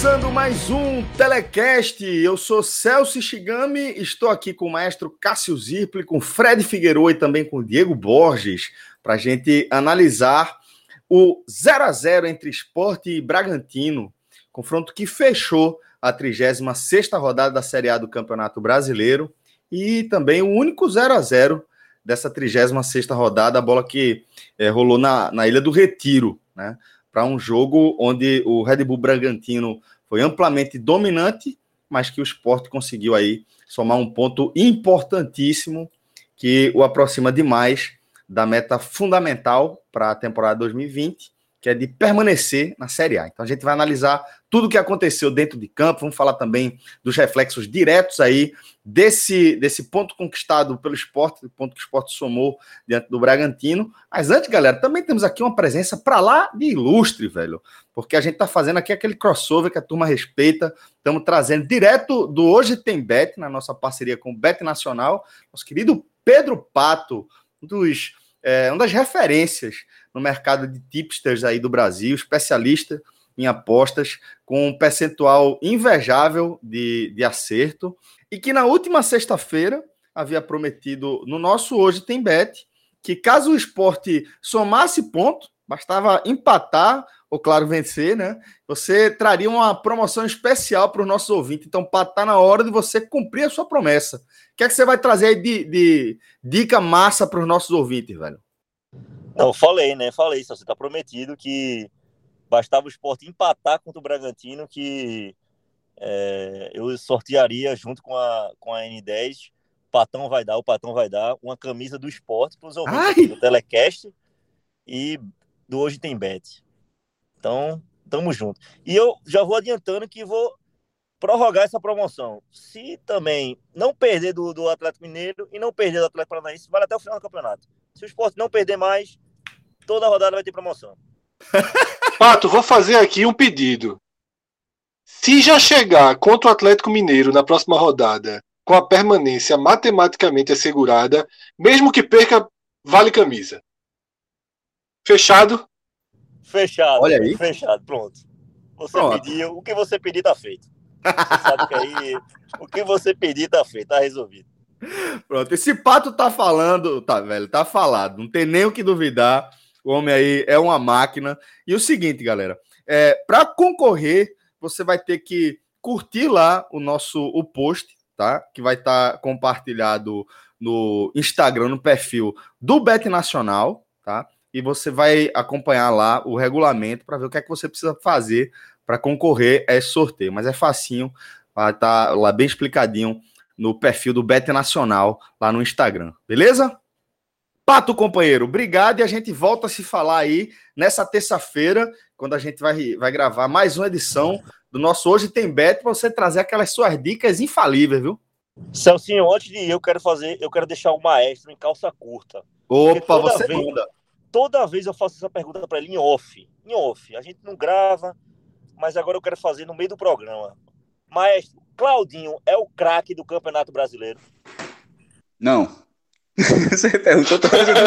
Começando mais um Telecast. Eu sou Celso Shigami, estou aqui com o maestro Cássio Zirpli, com Fred Figueiredo e também com Diego Borges, para a gente analisar o 0 a 0 entre Esporte e Bragantino, confronto que fechou a 36 rodada da Série A do Campeonato Brasileiro e também o único 0 a 0 dessa 36 rodada, a bola que é, rolou na, na Ilha do Retiro, né? para um jogo onde o Red Bull Bragantino foi amplamente dominante, mas que o esporte conseguiu aí somar um ponto importantíssimo que o aproxima demais da meta fundamental para a temporada 2020, que é de permanecer na Série A. Então a gente vai analisar tudo o que aconteceu dentro de campo, vamos falar também dos reflexos diretos aí desse, desse ponto conquistado pelo esporte, do ponto que o esporte somou diante do Bragantino. Mas antes, galera, também temos aqui uma presença para lá de ilustre, velho, porque a gente está fazendo aqui aquele crossover que a turma respeita, estamos trazendo direto do Hoje Tem Bet, na nossa parceria com o Bet Nacional, nosso querido Pedro Pato, um dos, é, uma das referências no mercado de tipsters aí do Brasil, especialista em apostas, com um percentual invejável de, de acerto, e que na última sexta-feira havia prometido no nosso Hoje Tem Bet que caso o esporte somasse ponto, bastava empatar ou, claro, vencer, né? Você traria uma promoção especial para os nossos ouvintes. Então, está na hora de você cumprir a sua promessa. O que é que você vai trazer aí de, de dica massa para os nossos ouvintes, velho? Não, falei, né? Falei, só você está prometido que bastava o esporte empatar contra o Bragantino, que é, eu sortearia junto com a, com a N10. O Patão vai dar, o Patão vai dar uma camisa do esporte para os ouvintes do Telecast e do Hoje Tem Bet. Então, tamo junto. E eu já vou adiantando que vou prorrogar essa promoção. Se também não perder do, do Atlético Mineiro e não perder do Atlético Paranaense, vale até o final do campeonato. Se o esporte não perder mais, toda rodada vai ter promoção. Pato, vou fazer aqui um pedido. Se já chegar contra o Atlético Mineiro na próxima rodada com a permanência matematicamente assegurada, mesmo que perca, vale camisa. Fechado? Fechado. Olha aí. Fechado, pronto. Você pronto. pediu, o que você pedir tá feito. Você sabe que aí, o que você pedir tá feito, tá resolvido. Pronto, esse pato tá falando, tá, velho, tá falado, não tem nem o que duvidar. O homem aí é uma máquina. E o seguinte, galera, é, para concorrer, você vai ter que curtir lá o nosso o post, tá? Que vai estar tá compartilhado no Instagram, no perfil do Bet Nacional, tá? E você vai acompanhar lá o regulamento para ver o que é que você precisa fazer para concorrer a esse sorteio. Mas é facinho, vai estar tá lá bem explicadinho no perfil do Bet Nacional lá no Instagram, beleza? Pato, companheiro, obrigado e a gente volta a se falar aí nessa terça-feira, quando a gente vai, vai gravar mais uma edição do nosso Hoje Tem Bet, para você trazer aquelas suas dicas infalíveis, viu? Celcinho, antes de ir, eu quero fazer, eu quero deixar o maestro em calça curta. Opa, você vez, manda. Toda vez eu faço essa pergunta para ele em off. Em off. A gente não grava, mas agora eu quero fazer no meio do programa. Maestro, Claudinho é o craque do Campeonato Brasileiro? Não. Você perguntou, tô fazendo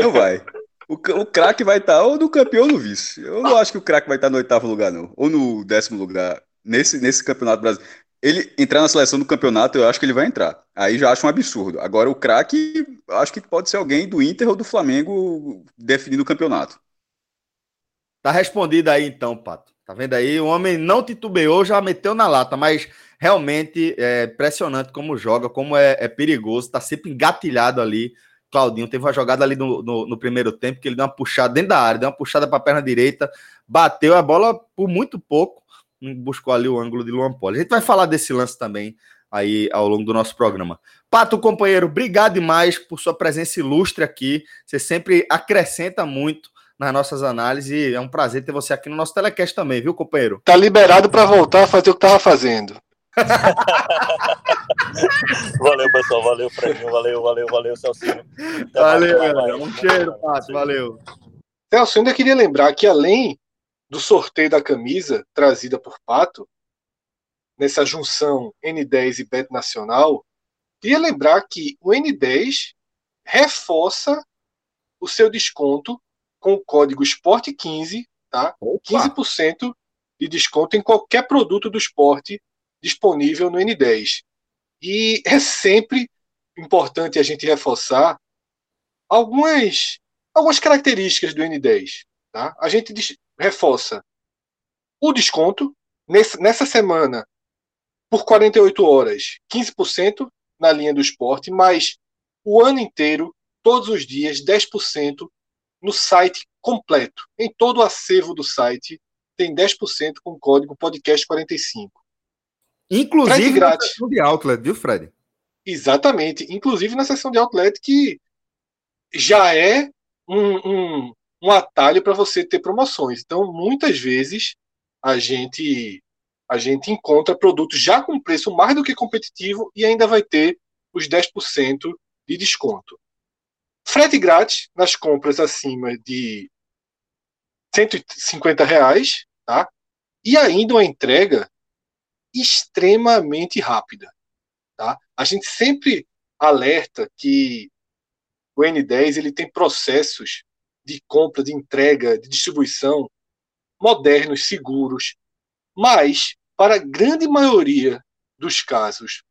Não vai. O, o craque vai estar tá ou no campeão ou no vice. Eu não acho que o craque vai estar tá no oitavo lugar, não. Ou no décimo lugar. Nesse, nesse campeonato brasileiro. Ele entrar na seleção do campeonato, eu acho que ele vai entrar. Aí já acho um absurdo. Agora, o craque, acho que pode ser alguém do Inter ou do Flamengo definindo o campeonato. Tá respondido aí então, Pato. Tá vendo aí? O homem não titubeou, já meteu na lata, mas realmente é impressionante como joga, como é, é perigoso, está sempre engatilhado ali Claudinho teve uma jogada ali no, no, no, primeiro tempo que ele deu uma puxada dentro da área, deu uma puxada para a perna direita, bateu a bola por muito pouco, buscou ali o ângulo de Luan Poli. A gente vai falar desse lance também aí ao longo do nosso programa. Pato, companheiro, obrigado demais por sua presença ilustre aqui. Você sempre acrescenta muito nas nossas análises. É um prazer ter você aqui no nosso telecast também, viu, companheiro? Tá liberado para voltar a fazer o que tava fazendo. valeu, pessoal. Valeu, Fredinho. Valeu, valeu, valeu, Celcinho. valeu, galera. Um cheiro, Pato. Valeu. Celso, ainda queria lembrar que além do sorteio da camisa trazida por Pato, nessa junção N10 e Bet Nacional, queria lembrar que o N10 reforça o seu desconto com o código Esporte15, tá? Opa. 15% de desconto em qualquer produto do esporte disponível no N10. E é sempre importante a gente reforçar algumas, algumas características do N10. Tá? A gente reforça o desconto. Nessa, nessa semana, por 48 horas, 15% na linha do esporte, mas o ano inteiro, todos os dias, 10% no site completo. Em todo o acervo do site, tem 10% com o código podcast45. Inclusive na seção de outlet, viu, Fred? Exatamente. Inclusive na seção de outlet, que já é um, um, um atalho para você ter promoções. Então, muitas vezes, a gente a gente encontra produtos já com preço mais do que competitivo e ainda vai ter os 10% de desconto. Frete grátis nas compras acima de 150 reais, tá? E ainda uma entrega extremamente rápida. Tá? A gente sempre alerta que o N10 ele tem processos de compra, de entrega, de distribuição modernos, seguros, mas para a grande maioria dos casos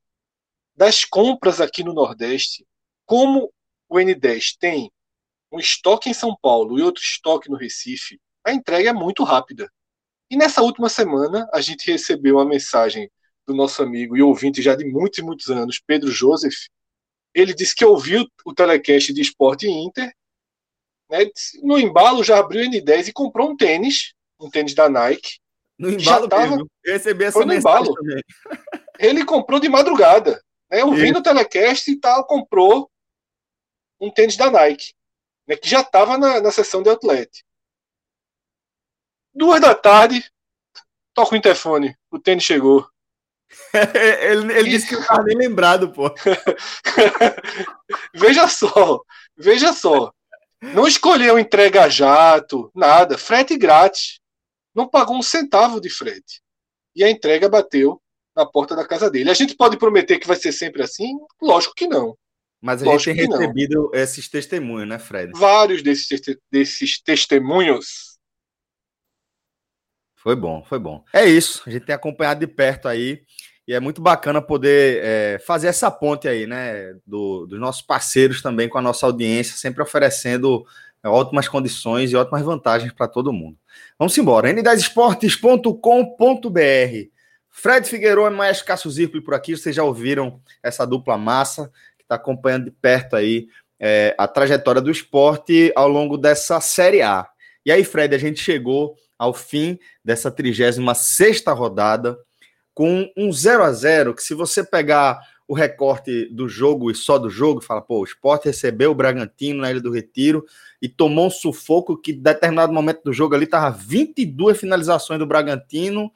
das compras aqui no Nordeste, como o N10 tem um estoque em São Paulo e outro estoque no Recife, a entrega é muito rápida. E nessa última semana, a gente recebeu uma mensagem do nosso amigo e ouvinte já de muitos e muitos anos, Pedro Joseph. Ele disse que ouviu o telecast de Esporte Inter, né, no embalo já abriu o N10 e comprou um tênis, um tênis da Nike. No embalo tava, mesmo. Eu recebi essa mensagem também. Ele comprou de madrugada, né, ouvindo o telecast e tal, comprou um tênis da Nike, né, que já estava na, na sessão de outlet. Duas da tarde, toca o interfone. O tênis chegou. ele, ele disse que não estava nem lembrado, pô. veja só, veja só. Não escolheu entrega jato, nada. Frete grátis. Não pagou um centavo de frete. E a entrega bateu na porta da casa dele. A gente pode prometer que vai ser sempre assim? Lógico que não. Mas a Lógico gente tem recebido não. esses testemunhos, né, Fred? Vários desses, desses testemunhos foi bom, foi bom. É isso, a gente tem acompanhado de perto aí e é muito bacana poder é, fazer essa ponte aí, né, do, dos nossos parceiros também com a nossa audiência, sempre oferecendo é, ótimas condições e ótimas vantagens para todo mundo. Vamos embora, n10esportes.com.br. Fred Figueiredo e mais Cássio Zirpoli por aqui, vocês já ouviram essa dupla massa que está acompanhando de perto aí é, a trajetória do esporte ao longo dessa Série A. E aí, Fred, a gente chegou ao fim dessa 36 rodada, com um 0 a 0 que se você pegar o recorte do jogo e só do jogo, fala, pô, o Sport recebeu o Bragantino na Ilha do Retiro e tomou um sufoco que, em determinado momento do jogo ali, tava 22 finalizações do Bragantino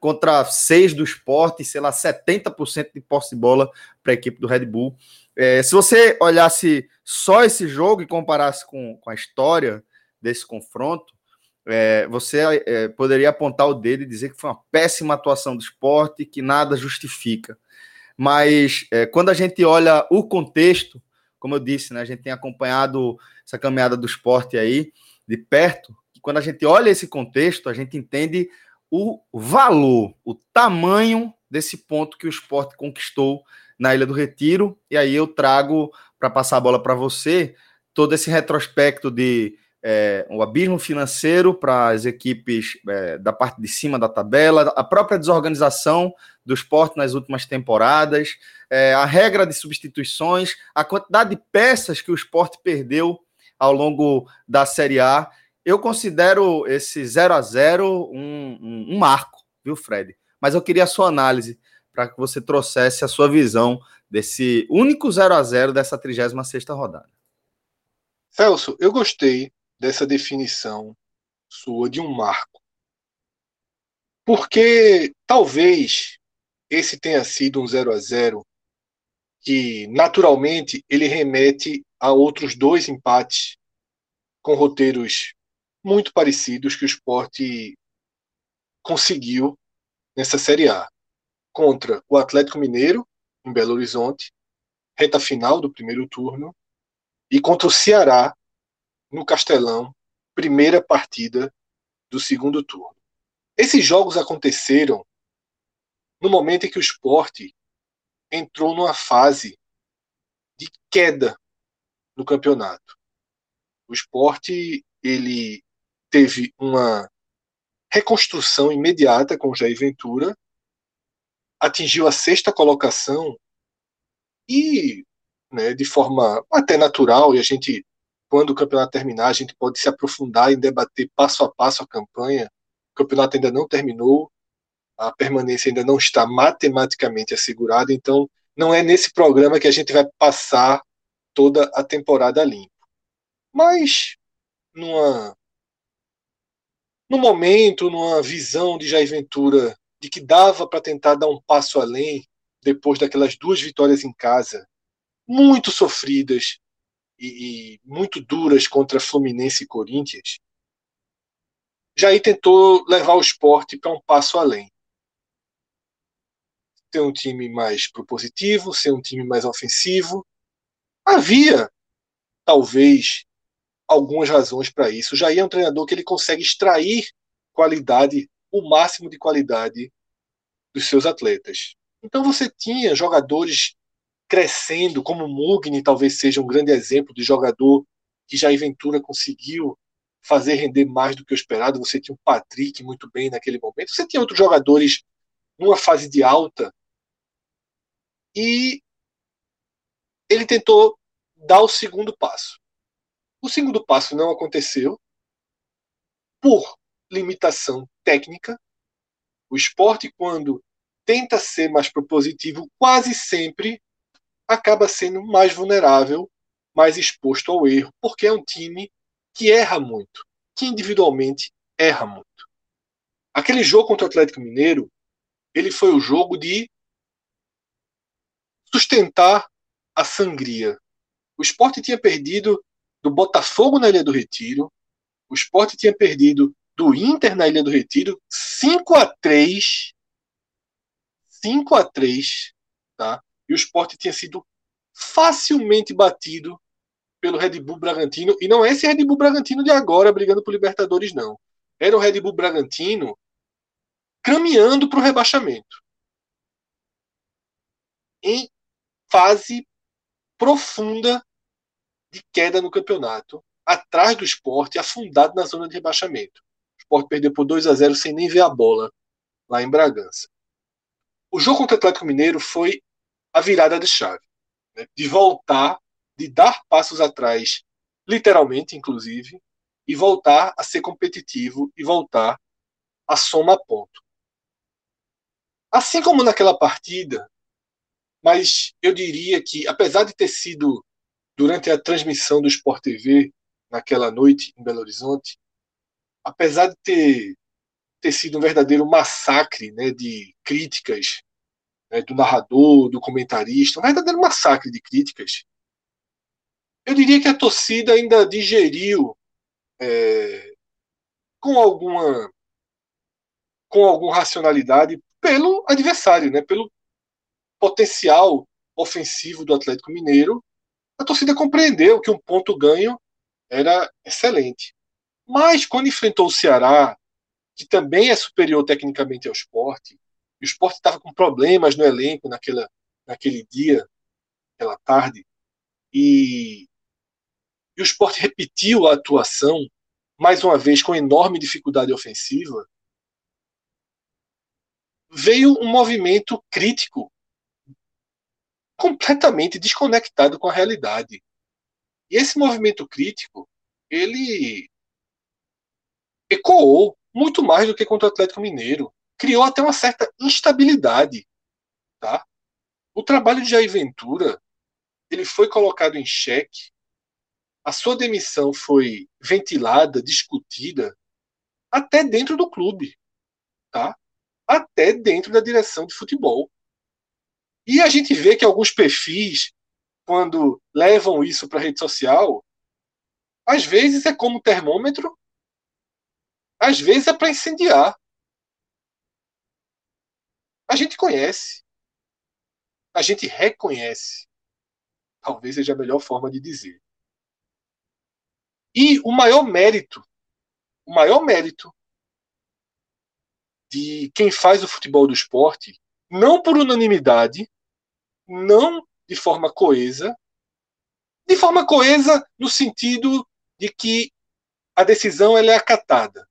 contra 6 do Sport, sei lá, 70% de posse de bola para a equipe do Red Bull. É, se você olhasse só esse jogo e comparasse com, com a história desse confronto, é, você é, poderia apontar o dedo e dizer que foi uma péssima atuação do esporte, que nada justifica. Mas é, quando a gente olha o contexto, como eu disse, né, a gente tem acompanhado essa caminhada do esporte aí de perto, e quando a gente olha esse contexto, a gente entende o valor, o tamanho desse ponto que o esporte conquistou na Ilha do Retiro. E aí eu trago para passar a bola para você todo esse retrospecto de é, o abismo financeiro para as equipes é, da parte de cima da tabela, a própria desorganização do esporte nas últimas temporadas, é, a regra de substituições, a quantidade de peças que o esporte perdeu ao longo da Série A. Eu considero esse 0 a 0 um, um, um marco, viu, Fred? Mas eu queria a sua análise para que você trouxesse a sua visão desse único 0 a 0 dessa 36 rodada. Celso, eu gostei dessa definição sua de um marco. Porque talvez esse tenha sido um 0 a 0 que naturalmente ele remete a outros dois empates com roteiros muito parecidos que o esporte conseguiu nessa Série A. Contra o Atlético Mineiro, em Belo Horizonte, reta final do primeiro turno, e contra o Ceará, no Castelão, primeira partida do segundo turno. Esses jogos aconteceram no momento em que o esporte entrou numa fase de queda no campeonato. O esporte ele teve uma reconstrução imediata com Jair Ventura, atingiu a sexta colocação e, né, de forma até natural, e a gente, quando o campeonato terminar, a gente pode se aprofundar em debater passo a passo a campanha. O campeonato ainda não terminou, a permanência ainda não está matematicamente assegurada, então não é nesse programa que a gente vai passar toda a temporada limpo. Mas numa no momento, numa visão de Jair Ventura de que dava para tentar dar um passo além depois daquelas duas vitórias em casa, muito sofridas e, e muito duras contra Fluminense e Corinthians, Jair tentou levar o esporte para um passo além. Ter um time mais propositivo, ser um time mais ofensivo. Havia, talvez, algumas razões para isso. Jair é um treinador que ele consegue extrair qualidade, o máximo de qualidade dos seus atletas. Então você tinha jogadores crescendo, como Mugni talvez seja um grande exemplo de jogador que Jair Ventura conseguiu fazer render mais do que o esperado. Você tinha o Patrick muito bem naquele momento. Você tinha outros jogadores numa fase de alta. E ele tentou dar o segundo passo. O segundo passo não aconteceu por limitação técnica. O esporte, quando tenta ser mais propositivo, quase sempre acaba sendo mais vulnerável, mais exposto ao erro, porque é um time que erra muito, que individualmente erra muito. Aquele jogo contra o Atlético Mineiro, ele foi o jogo de sustentar a sangria. O esporte tinha perdido do Botafogo na Ilha do Retiro. O esporte tinha perdido do Inter na Ilha do Retiro 5 a 3 5 a 3 tá? E o esporte tinha sido facilmente batido pelo Red Bull Bragantino. E não é esse Red Bull Bragantino de agora brigando por Libertadores, não. Era o Red Bull Bragantino caminhando para o rebaixamento. Em fase profunda de queda no campeonato, atrás do esporte, afundado na zona de rebaixamento. O esporte perdeu por 2 a 0 sem nem ver a bola lá em Bragança. O jogo contra o Atlético Mineiro foi a virada de chave, né? de voltar, de dar passos atrás, literalmente, inclusive, e voltar a ser competitivo e voltar a soma ponto. Assim como naquela partida, mas eu diria que, apesar de ter sido durante a transmissão do Sport TV naquela noite em Belo Horizonte, apesar de ter, ter sido um verdadeiro massacre né, de críticas né, do narrador, do comentarista, um verdadeiro massacre de críticas, eu diria que a torcida ainda digeriu é, com alguma com alguma racionalidade pelo adversário, né, pelo potencial ofensivo do Atlético Mineiro a torcida compreendeu que um ponto ganho era excelente. Mas quando enfrentou o Ceará, que também é superior tecnicamente ao esporte, e o esporte estava com problemas no elenco naquela, naquele dia, naquela tarde, e, e o esporte repetiu a atuação, mais uma vez com enorme dificuldade ofensiva, veio um movimento crítico completamente desconectado com a realidade. E esse movimento crítico, ele ecoou muito mais do que contra o Atlético Mineiro. Criou até uma certa instabilidade. Tá? O trabalho de Jair Ventura ele foi colocado em xeque, a sua demissão foi ventilada, discutida, até dentro do clube. Tá? Até dentro da direção de futebol. E a gente vê que alguns perfis, quando levam isso para a rede social, às vezes é como termômetro, às vezes é para incendiar. A gente conhece. A gente reconhece. Talvez seja a melhor forma de dizer. E o maior mérito, o maior mérito de quem faz o futebol do esporte, não por unanimidade, não de forma coesa, de forma coesa no sentido de que a decisão ela é acatada.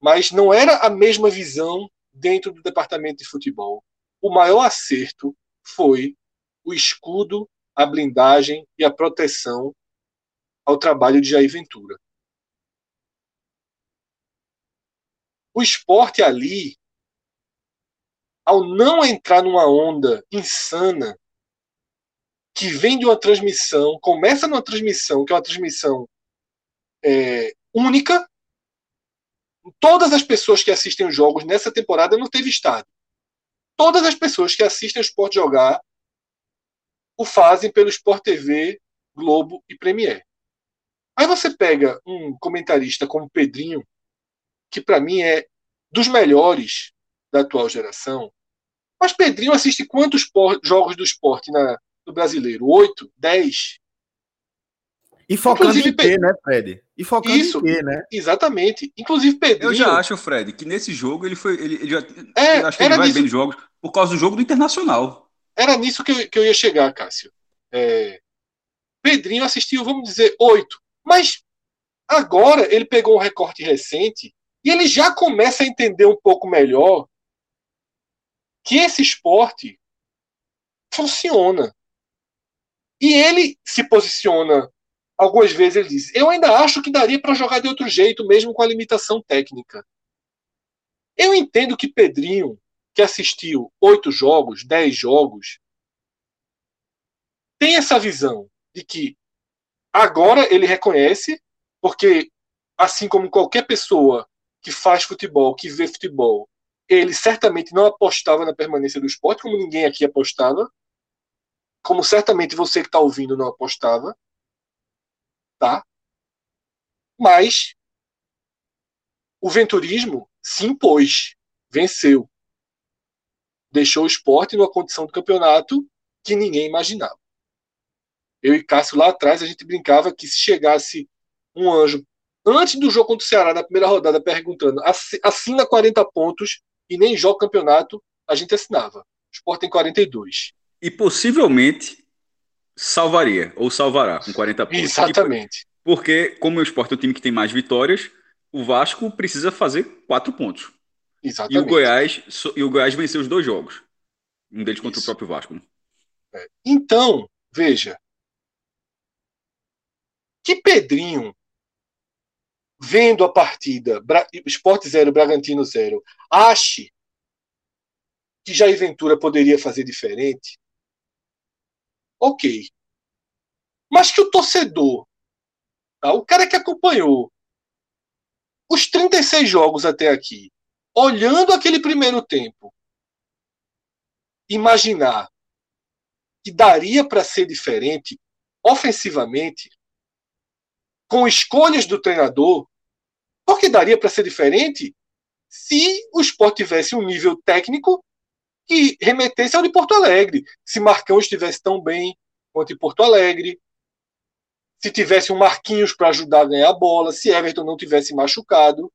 Mas não era a mesma visão dentro do departamento de futebol. O maior acerto foi o escudo, a blindagem e a proteção ao trabalho de Jair Ventura. O esporte ali ao não entrar numa onda insana que vem de uma transmissão, começa numa transmissão, que é uma transmissão é, única. Todas as pessoas que assistem os jogos nessa temporada não teve estádio. Todas as pessoas que assistem o Sport jogar o fazem pelo Sport TV, Globo e Premier. Aí você pega um comentarista como Pedrinho, que para mim é dos melhores da atual geração. Mas Pedrinho assiste quantos jogos do esporte na, no brasileiro? Oito? Dez? E focando Inclusive, em quê, né, Fred? E focando Isso, em quê, né? Exatamente. Inclusive, Pedrinho. Eu já acho, Fred, que nesse jogo ele foi. Ele, ele já, é, acho que ele vai nisso... bem jogos por causa do jogo do Internacional. Era nisso que eu, que eu ia chegar, Cássio. É... Pedrinho assistiu, vamos dizer, oito. Mas agora ele pegou um recorte recente e ele já começa a entender um pouco melhor que esse esporte funciona. E ele se posiciona algumas vezes ele diz: "Eu ainda acho que daria para jogar de outro jeito mesmo com a limitação técnica". Eu entendo que Pedrinho, que assistiu oito jogos, dez jogos, tem essa visão de que agora ele reconhece, porque assim como qualquer pessoa que faz futebol, que vê futebol, ele certamente não apostava na permanência do esporte, como ninguém aqui apostava, como certamente você que está ouvindo não apostava, tá? Mas o venturismo se impôs, venceu, deixou o esporte numa condição do campeonato que ninguém imaginava. Eu e Cássio lá atrás a gente brincava que se chegasse um anjo antes do jogo contra o Ceará, na primeira rodada, perguntando: assina 40 pontos e nem joga campeonato, a gente assinava. O Sport tem 42. E possivelmente salvaria, ou salvará, com 40 pontos. Exatamente. Porque, como o Sport é o time que tem mais vitórias, o Vasco precisa fazer 4 pontos. Exatamente. E o Goiás, e o Goiás venceu os dois jogos. Um deles contra Isso. o próprio Vasco. Né? É. Então, veja. Que Pedrinho vendo a partida Bra Sport 0, Bragantino 0, ache que Jair Ventura poderia fazer diferente, ok. Mas que o torcedor, tá, o cara que acompanhou os 36 jogos até aqui, olhando aquele primeiro tempo, imaginar que daria para ser diferente ofensivamente, com escolhas do treinador, porque daria para ser diferente se o esporte tivesse um nível técnico que remetesse ao de Porto Alegre. Se Marcão estivesse tão bem quanto em Porto Alegre, se tivesse um Marquinhos para ajudar a ganhar a bola, se Everton não tivesse machucado.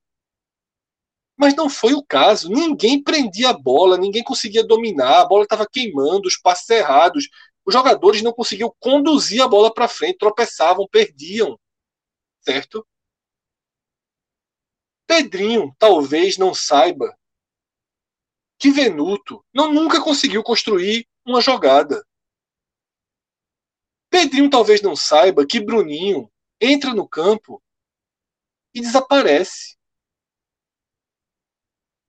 Mas não foi o caso. Ninguém prendia a bola, ninguém conseguia dominar, a bola estava queimando, os passes errados. Os jogadores não conseguiam conduzir a bola para frente, tropeçavam, perdiam certo? Pedrinho talvez não saiba que Venuto não nunca conseguiu construir uma jogada. Pedrinho talvez não saiba que Bruninho entra no campo e desaparece.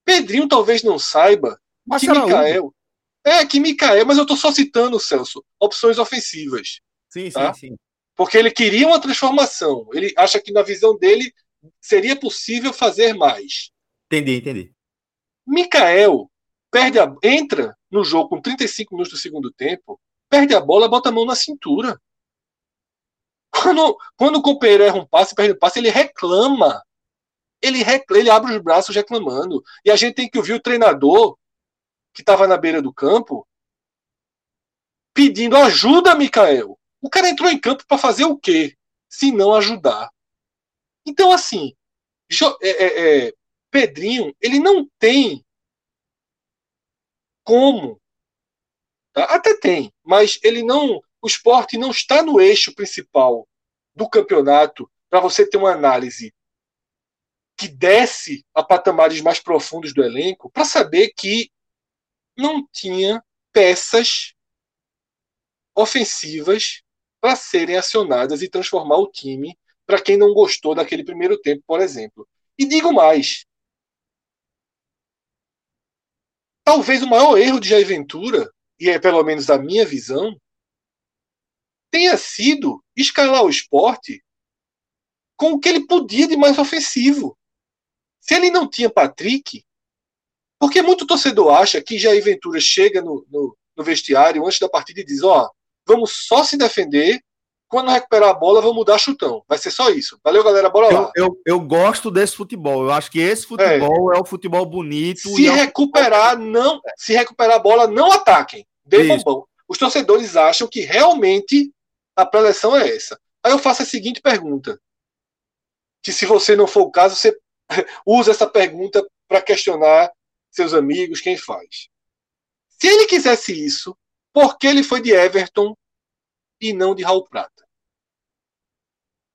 Pedrinho talvez não saiba Mas que Mikael. É, que Mikael, mas eu tô só citando, Celso, opções ofensivas. Sim, Tá? sim, sim. Porque ele queria uma transformação. Ele acha que na visão dele seria possível fazer mais. Entendi, entendi. Mikael perde a, entra no jogo com 35 minutos do segundo tempo, perde a bola, bota a mão na cintura. Quando, quando o companheiro erra um passe, perde um passe, ele reclama. Ele, reclama, ele abre os braços reclamando. E a gente tem que ouvir o treinador, que estava na beira do campo, pedindo ajuda, Mikael. O cara entrou em campo para fazer o quê? Se não ajudar. Então, assim, é, é, é, Pedrinho, ele não tem como. tá? Até tem, mas ele não. O esporte não está no eixo principal do campeonato para você ter uma análise que desce a patamares mais profundos do elenco para saber que não tinha peças ofensivas para serem acionadas e transformar o time para quem não gostou daquele primeiro tempo, por exemplo. E digo mais. Talvez o maior erro de Jair Ventura, e é pelo menos a minha visão, tenha sido escalar o esporte com o que ele podia de mais ofensivo. Se ele não tinha Patrick, porque muito torcedor acha que Jair Ventura chega no, no, no vestiário antes da partida e diz: Ó, vamos só se defender. Quando recuperar a bola, vamos dar chutão. Vai ser só isso. Valeu, galera. Bora lá. Eu, eu, eu gosto desse futebol. Eu acho que esse futebol é, o futebol bonito. Se e é o- recuperar, não. Se recuperar a bola, não ataquem. Dê Isso. bombão. Os torcedores acham que realmente a preleção é essa. Aí eu faço a seguinte pergunta. Que se você não for o caso, você usa essa pergunta para questionar seus amigos, quem faz. Se ele quisesse isso, por que ele foi de Everton e não de Raul Prata?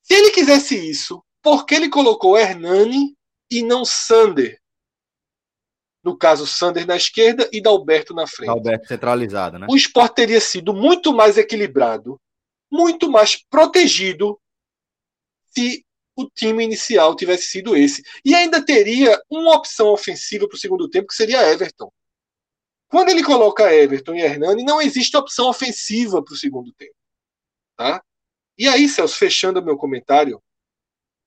Se ele quisesse isso, por que ele colocou Hernani e não Sander? No caso, Sander na esquerda e Dalberto na frente. Alberto centralizado, né? O esporte teria sido muito mais equilibrado, muito mais protegido se o time inicial tivesse sido esse. E ainda teria uma opção ofensiva para o segundo tempo, que seria Everton. Quando ele coloca Everton e Hernani, não existe opção ofensiva para o segundo tempo. Tá? E aí, Celso, fechando meu comentário,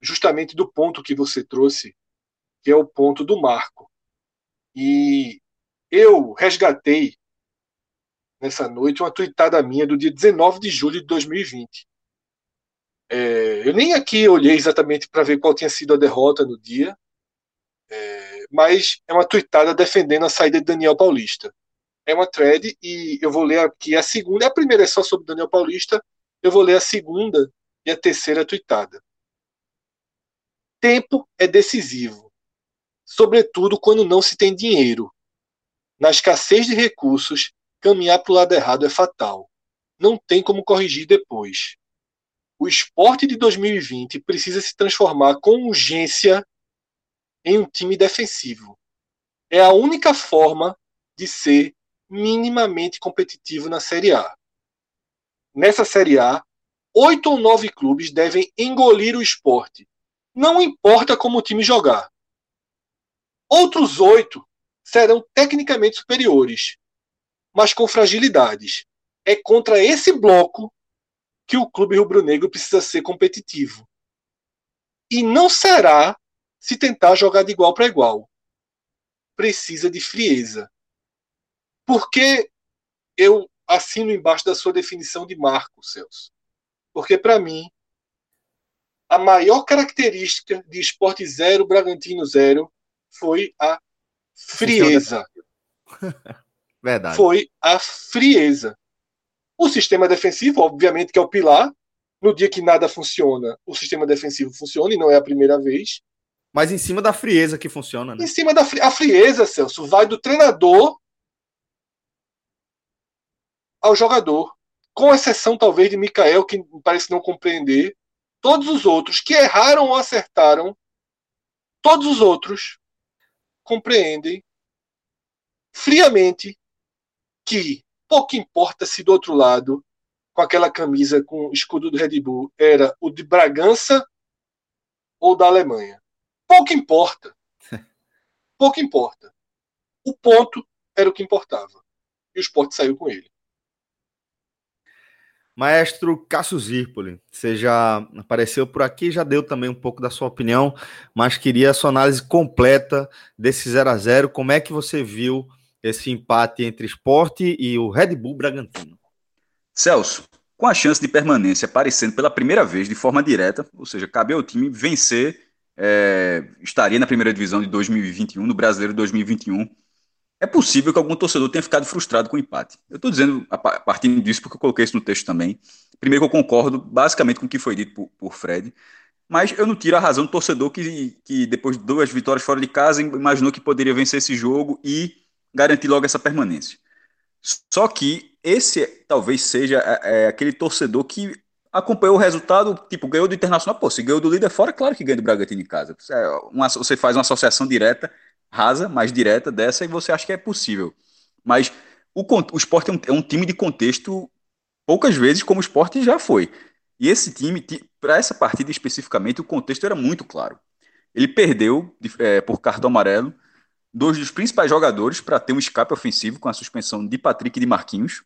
justamente do ponto que você trouxe, que é o ponto do marco. E eu resgatei nessa noite uma tuitada minha do dia 19 de julho de 2020. É, eu nem aqui olhei exatamente para ver qual tinha sido a derrota no dia, é, mas é uma tuitada defendendo a saída de Daniel Paulista. É uma thread e eu vou ler aqui a segunda. A primeira é só sobre Daniel Paulista, eu vou ler a segunda e a terceira tuitada. Tempo é decisivo, sobretudo quando não se tem dinheiro. Na escassez de recursos, caminhar para o lado errado é fatal. Não tem como corrigir depois. O esporte de 2020 precisa se transformar com urgência em um time defensivo. É a única forma de ser minimamente competitivo na Série A. Nessa Série A, oito ou nove clubes devem engolir o esporte. Não importa como o time jogar. Outros oito serão tecnicamente superiores, mas com fragilidades. É contra esse bloco que o clube rubro-negro precisa ser competitivo. E não será se tentar jogar de igual para igual. Precisa de frieza. Porque eu assino embaixo da sua definição de marco, Celso. Porque, para mim, a maior característica de Esporte Zero, Bragantino Zero, foi a frieza. Verdade. Foi a frieza. O sistema defensivo, obviamente, que é o pilar. No dia que nada funciona, o sistema defensivo funciona, e não é a primeira vez. Mas em cima da frieza que funciona, né? Em cima da fri a frieza, Celso, vai do treinador ao jogador. Com exceção, talvez, de Mikael, que parece não compreender. Todos os outros que erraram ou acertaram, todos os outros compreendem friamente que pouco importa se do outro lado com aquela camisa com o escudo do Red Bull era o de Bragança ou da Alemanha. Pouco importa. Pouco importa. O ponto era o que importava. E o esporte saiu com ele. Maestro Cássio Zirpoli, você já apareceu por aqui, já deu também um pouco da sua opinião, mas queria a sua análise completa desse 0 a 0 Como é que você viu esse empate entre esporte e o Red Bull Bragantino? Celso, com a chance de permanência aparecendo pela primeira vez de forma direta, ou seja, cabe ao time vencer, é, estaria na primeira divisão de 2021, no Brasileiro de 2021 é possível que algum torcedor tenha ficado frustrado com o empate. Eu estou dizendo a partir disso porque eu coloquei isso no texto também. Primeiro que eu concordo basicamente com o que foi dito por, por Fred, mas eu não tiro a razão do torcedor que, que depois de duas vitórias fora de casa imaginou que poderia vencer esse jogo e garantir logo essa permanência. Só que esse talvez seja é, é, aquele torcedor que acompanhou o resultado, tipo, ganhou do Internacional, pô, se ganhou do líder fora, claro que ganha do Bragantino em casa. É você faz uma associação direta rasa, mais direta dessa, e você acha que é possível. Mas o, o esporte é um, é um time de contexto poucas vezes como o esporte já foi. E esse time, para essa partida especificamente, o contexto era muito claro. Ele perdeu é, por cartão amarelo dois dos principais jogadores para ter um escape ofensivo com a suspensão de Patrick e de Marquinhos.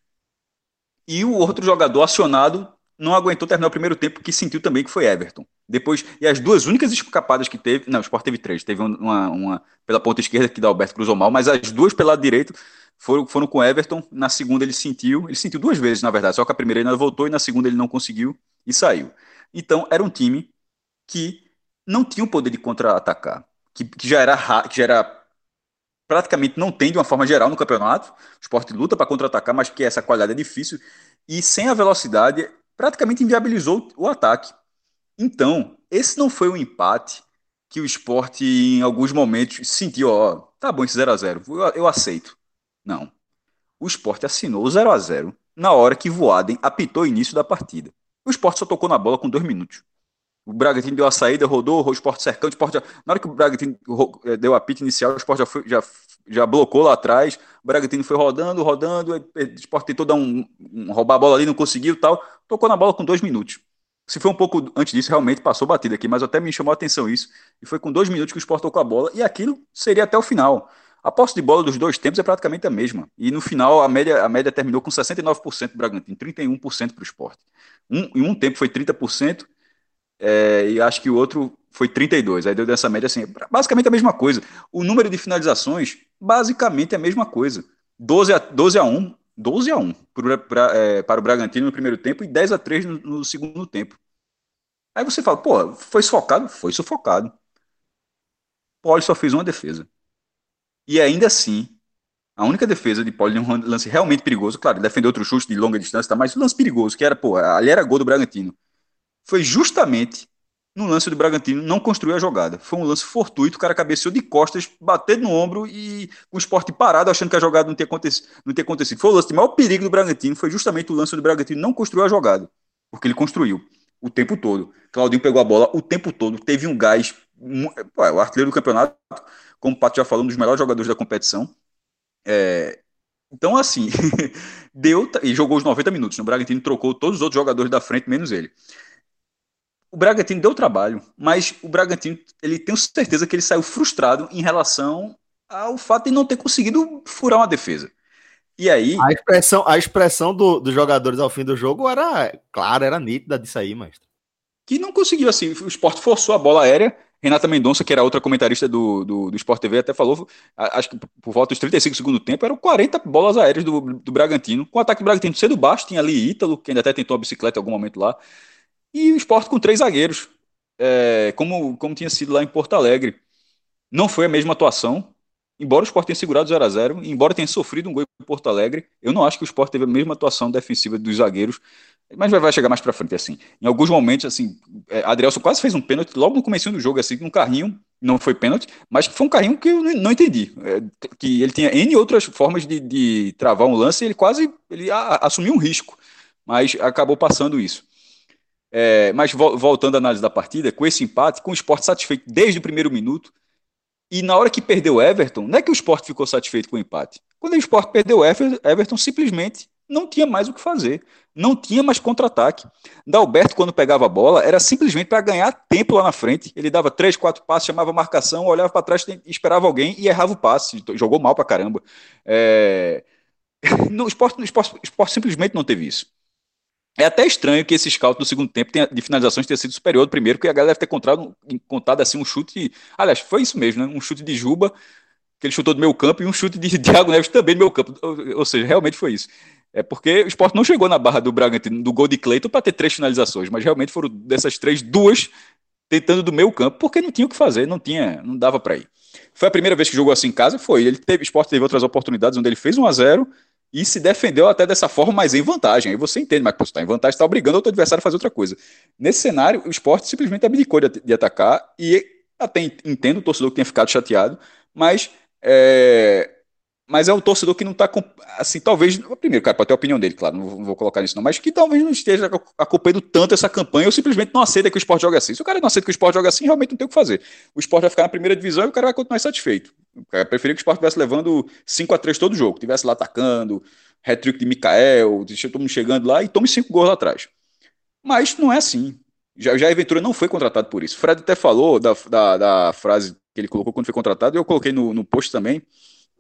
E o outro jogador acionado não aguentou terminar o primeiro tempo, que sentiu também que foi Everton. Depois, e as duas únicas escapadas que teve, não, o Sport teve três, teve uma, uma pela ponta esquerda que da Alberto cruzou mal, mas as duas pelo lado direito foram, foram com Everton, na segunda ele sentiu, ele sentiu duas vezes na verdade, só que a primeira ele não voltou e na segunda ele não conseguiu e saiu. Então, era um time que não tinha o poder de contra-atacar, que, que, já era que já era praticamente não tem de uma forma geral no campeonato. O esporte luta para contra-atacar, mas que essa qualidade é difícil. E sem a velocidade, praticamente inviabilizou o ataque. Então, esse não foi um empate que o esporte, em alguns momentos, sentiu, ó, tá bom esse 0x0, eu, aceito. Não. O esporte assinou o 0x0 na hora que Voaden apitou o início da partida. O esporte só tocou na bola com dois minutos. O Bragantino deu a saída, rodou, o esporte cercando, o esporte já, na hora que o Bragantino eh, deu a apito inicial, o esporte já, foi, já, já blocou lá atrás, o Bragantino foi rodando, rodando, o esporte tentou dar um, um, roubar a bola ali, não conseguiu tal, tocou na bola com dois minutos. Se foi um pouco antes disso, realmente passou batida aqui, mas até me chamou a atenção isso. E foi com dois minutos que o Sport tocou a bola, e aquilo seria até o final. A posse de bola dos dois tempos é praticamente a mesma. E no final, a média, a média terminou com 69% para o Bragantino, 31% para o Sport. Um, em um tempo foi 30%, é, e acho que o outro foi 32%. Aí deu dessa média assim, basicamente a mesma coisa. O número de finalizações, basicamente a mesma coisa. 12 a, 12 a 1 12 a 1 para, para, é, para o Bragantino no primeiro tempo e 10 a 3 no, no, segundo tempo. Aí você fala, pô, foi sufocado? Foi sufocado. Poli só fez uma defesa. E ainda assim, a única defesa de Poli um lance realmente perigoso, claro, defendeu outro chute de longa distância, tá, mas o lance perigoso, que era, pô, ali era gol do Bragantino, foi justamente no lance do Bragantino, não construiu a jogada. Foi um lance fortuito, o cara cabeceou de costas, batendo no ombro e o esporte parado, achando que a jogada não tinha, acontecido, não tinha acontecido. Foi o lance de maior perigo do Bragantino, foi justamente o lance do Bragantino não construiu a jogada, porque ele construiu o tempo todo. Claudinho pegou a bola o tempo todo, teve um gás. o artilheiro do campeonato, como o Pato já falou, um dos melhores jogadores da competição. É, então, assim, deu e jogou os 90 minutos. O Bragantino trocou todos os outros jogadores da frente, menos ele o Bragantino deu trabalho, mas o Bragantino, ele tem certeza que ele saiu frustrado em relação ao fato de não ter conseguido furar uma defesa. E aí. A expressão, a expressão do, dos jogadores ao fim do jogo era clara, era nítida disso aí, mestre. Que não conseguiu, assim. O esporte forçou a bola aérea. Renata Mendonça, que era outra comentarista do, do, do Sport TV, até falou, acho que por volta dos 35 segundos do tempo, eram 40 bolas aéreas do, do Bragantino. Com o ataque do Bragantino sendo baixo, tinha ali Ítalo, que ainda até tentou a bicicleta em algum momento lá. E o esporte com três zagueiros, é, como, como tinha sido lá em Porto Alegre. Não foi a mesma atuação, embora o esporte tenha segurado 0 a 0 embora tenha sofrido um gol em Porto Alegre, eu não acho que o esporte teve a mesma atuação defensiva dos zagueiros, mas vai, chegar mais para frente, assim. Em alguns momentos, assim, é, Adrielson quase fez um pênalti logo no começo do jogo, assim, um carrinho, não foi pênalti, mas foi um carrinho que eu não entendi. É, que ele tinha N outras formas de, de travar um lance ele quase ele a, assumiu um risco, mas acabou passando isso. É, mas voltando à análise da partida, com esse empate, com o esporte satisfeito desde o primeiro minuto, e na hora que perdeu o Everton, não é que o esporte ficou satisfeito com o empate. Quando o esporte perdeu o Everton, simplesmente não tinha mais o que fazer. Não tinha mais contra-ataque. Dalberto, quando pegava a bola, era simplesmente para ganhar tempo lá na frente. Ele dava três, quatro passes, chamava marcação, olhava para trás, esperava alguém e errava o passe. Jogou mal para caramba. É... No esporte, no esporte, esporte simplesmente não teve isso. É até estranho que esse scout do segundo tempo tenha, de finalizações tenha sido superior do primeiro, porque a galera deve ter contado, contado assim um chute. Aliás, foi isso mesmo, né? Um chute de Juba, que ele chutou do meu campo, e um chute de Thiago Neves também do meu campo. Ou, ou seja, realmente foi isso. É porque o esporte não chegou na barra do Bragantino, do gol de Cleiton, para ter três finalizações, mas realmente foram dessas três, duas tentando do meu campo, porque não tinha o que fazer, não tinha, não dava para ir. Foi a primeira vez que jogou assim em casa? Foi. Ele teve, o esporte teve outras oportunidades onde ele fez 1 a 0 e se defendeu até dessa forma, mas em vantagem. Aí você entende, mas está em vantagem, está obrigando o outro adversário a fazer outra coisa. Nesse cenário, o esporte simplesmente abdicou de, de atacar e até entendo o torcedor que tenha ficado chateado, mas é, mas é um torcedor que não está assim, talvez, primeiro, cara, pode ter a opinião dele, claro, não vou colocar nisso não, mas que talvez não esteja acompanhando tanto essa campanha, ou simplesmente não aceita que o esporte joga assim. Se o cara não aceita que o esporte joga assim, realmente não tem o que fazer. O esporte vai ficar na primeira divisão e o cara vai continuar satisfeito. O cara preferia que o esporte estivesse levando 5 a 3 todo jogo, estivesse lá atacando, hat-trick de Mikael, todo mundo chegando lá e tome 5 gols lá atrás. Mas não é assim. Já, já a Ventura não foi contratado por isso. Fred até falou da, da, da frase que ele colocou quando foi contratado, e eu coloquei no, no post também,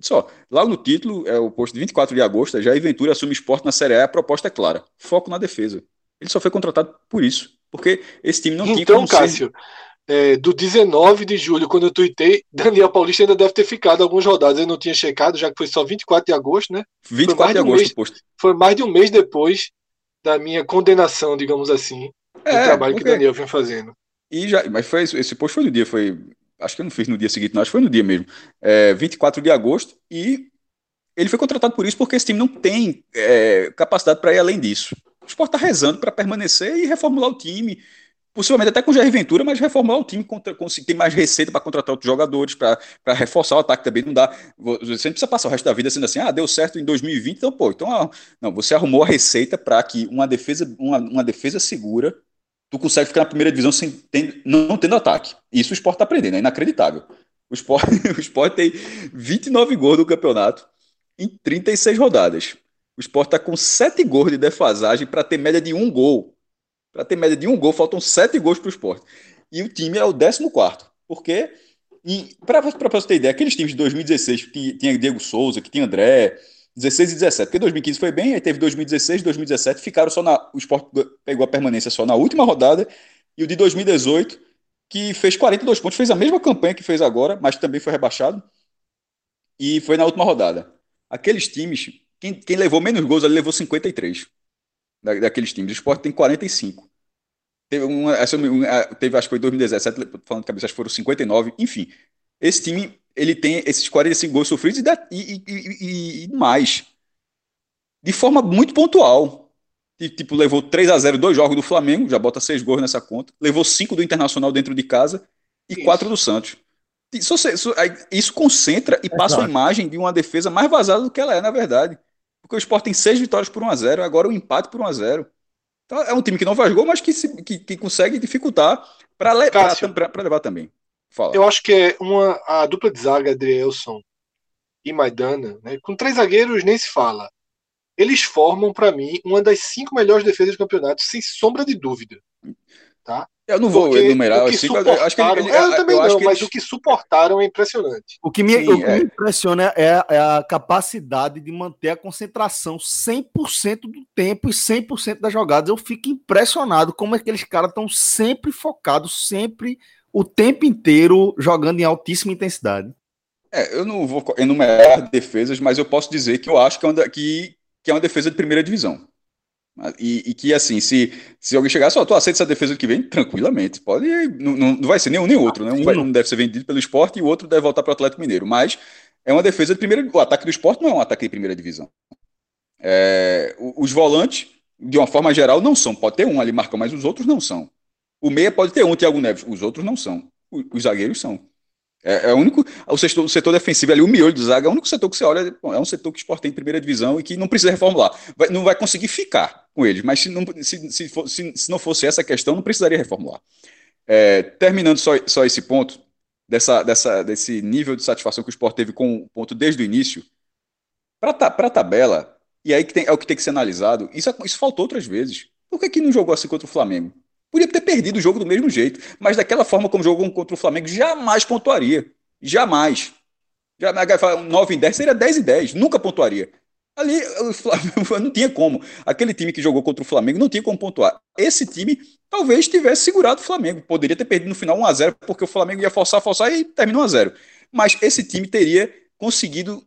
só, lá no título, é o posto de 24 de agosto, já Ventura assume esporte na Série A, a proposta é clara: foco na defesa. Ele só foi contratado por isso, porque esse time não então, tinha como Então, Cássio, ser... é, do 19 de julho, quando eu tuitei, Daniel Paulista ainda deve ter ficado algumas rodadas. Eu não tinha checado, já que foi só 24 de agosto, né? 24 de um agosto, mês, posto. Foi mais de um mês depois da minha condenação, digamos assim, do é, trabalho porque... que Daniel vem fazendo. E já, mas foi esse post foi no dia, foi acho que eu não fiz no dia seguinte, não, acho que foi no dia mesmo, é, 24 de agosto, e ele foi contratado por isso porque esse time não tem é, capacidade para ir além disso. O Sport está rezando para permanecer e reformular o time, possivelmente até com o Jair Ventura, mas reformular o time, contra, ter mais receita para contratar outros jogadores, para reforçar o ataque também. Não dá. Você não precisa passar o resto da vida sendo assim, ah, deu certo em 2020, então, pô, então, ah, não, você arrumou a receita para que uma defesa, uma, uma defesa segura tu consegue ficar na primeira divisão sem ter, não tendo ataque. Isso o esporte está aprendendo, é inacreditável. O esporte, o esporte tem 29 gols no campeonato em 36 rodadas. O esporte está com 7 gols de defasagem para ter média de um gol. Para ter média de um gol, faltam 7 gols para o esporte. E o time é o 14. Porque, para você ter ideia, aqueles times de 2016 que tinha Diego Souza, que tinha André, 16 e 17, porque 2015 foi bem, aí teve 2016, 2017, ficaram só na. O esporte pegou a permanência só na última rodada, e o de 2018, que fez 42 pontos, fez a mesma campanha que fez agora, mas também foi rebaixado, e foi na última rodada. Aqueles times, quem, quem levou menos gols, ele levou 53 da, daqueles times. O esporte tem 45. Teve, uma, teve, acho que foi 2017, falando de cabeça, acho que foram 59, enfim. Esse time ele tem esses 45 gols sofridos e, e, e, e mais. De forma muito pontual. E, tipo, levou 3 a 0 dois jogos do Flamengo, já bota seis gols nessa conta. Levou cinco do Internacional dentro de casa e isso. quatro do Santos. Isso, isso, isso concentra e passa Exato. a imagem de uma defesa mais vazada do que ela é, na verdade. Porque o Sport tem seis vitórias por 1 a 0 agora o um empate por 1 a 0 Então é um time que não faz gol, mas que, se, que, que consegue dificultar para levar também. Fala. Eu acho que é uma a dupla de zaga, Adrielson e Maidana, né, com três zagueiros nem se fala. Eles formam, para mim, uma das cinco melhores defesas do campeonato, sem sombra de dúvida. Tá? Eu não vou Porque enumerar cinco, eu acho que ele, ele, eu, também eu não, mas eles... o que suportaram é impressionante. O que me, Sim, o que é. me impressiona é, é, a capacidade de manter a concentração 100% do tempo e 100% das jogadas. Eu fico impressionado como aqueles caras estão sempre focados, sempre o tempo inteiro jogando em altíssima intensidade. É, eu não vou enumerar defesas, mas eu posso dizer que eu acho que é uma, que, que é uma defesa de primeira divisão. E, e, que, assim, se, se alguém chegar só, tu aceita essa defesa que vem? Tranquilamente. Pode, não, não vai ser nenhum nem outro, né? Um vai, não deve ser vendido pelo esporte e o outro deve voltar para o Atlético Mineiro. Mas é uma defesa de primeira O ataque do esporte não é um ataque de primeira divisão. É, os volantes, de uma forma geral, não são. Pode ter um ali marcando, mas os outros não são. O meia pode ter um, Thiago Neves. Os outros não são. Os zagueiros são. É, é o único. O setor, o setor, defensivo ali, o miolho do zaga, é o único setor que você olha. é um setor que o esporte tem em primeira divisão e que não precisa reformular. Vai, não vai conseguir ficar com eles, mas se não, se, se, for, se, se não fosse essa questão, não precisaria reformular. É, terminando só, só esse ponto, dessa, dessa, desse nível de satisfação que o esporte teve com o ponto desde o início, para a tabela, E aí que tem, é o que tem que ser analisado. Isso, isso faltou outras vezes. Por que, que não jogou assim contra o Flamengo? Podia ter perdido o jogo do mesmo jeito, mas daquela forma como jogou contra o Flamengo, jamais pontuaria. Jamais. Já 9 em 10 seria 10 em 10, nunca pontuaria. Ali não tinha como. Aquele time que jogou contra o Flamengo não tinha como pontuar. Esse time talvez tivesse segurado o Flamengo. Poderia ter perdido no final 1 a 0 porque o Flamengo ia forçar, forçar e terminou 1 a 0 Mas esse time teria conseguido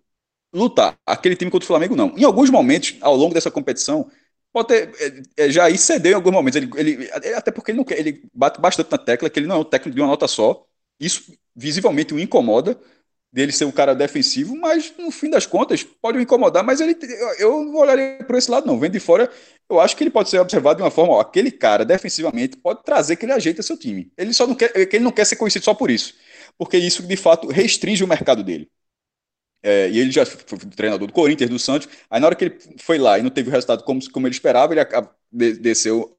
lutar. Aquele time contra o Flamengo não. Em alguns momentos, ao longo dessa competição, pode ter, é, é Jair cedeu em alguns momentos. Ele, ele, até porque ele não quer, ele bate bastante na tecla que ele não é um técnico de uma nota só. Isso visivelmente o incomoda dele ser um cara defensivo, mas no fim das contas pode o incomodar, mas ele eu não olharia por esse lado não, vendo de fora, eu acho que ele pode ser observado de uma forma, ó, aquele cara defensivamente pode trazer que ele ajeita seu time. Ele só não quer, que ele não quer ser conhecido só por isso, porque isso de fato restringe o mercado dele. É, e ele já foi treinador do Corinthians, do Santos. Aí na hora que ele foi lá e não teve o resultado como, como ele esperava, ele desceu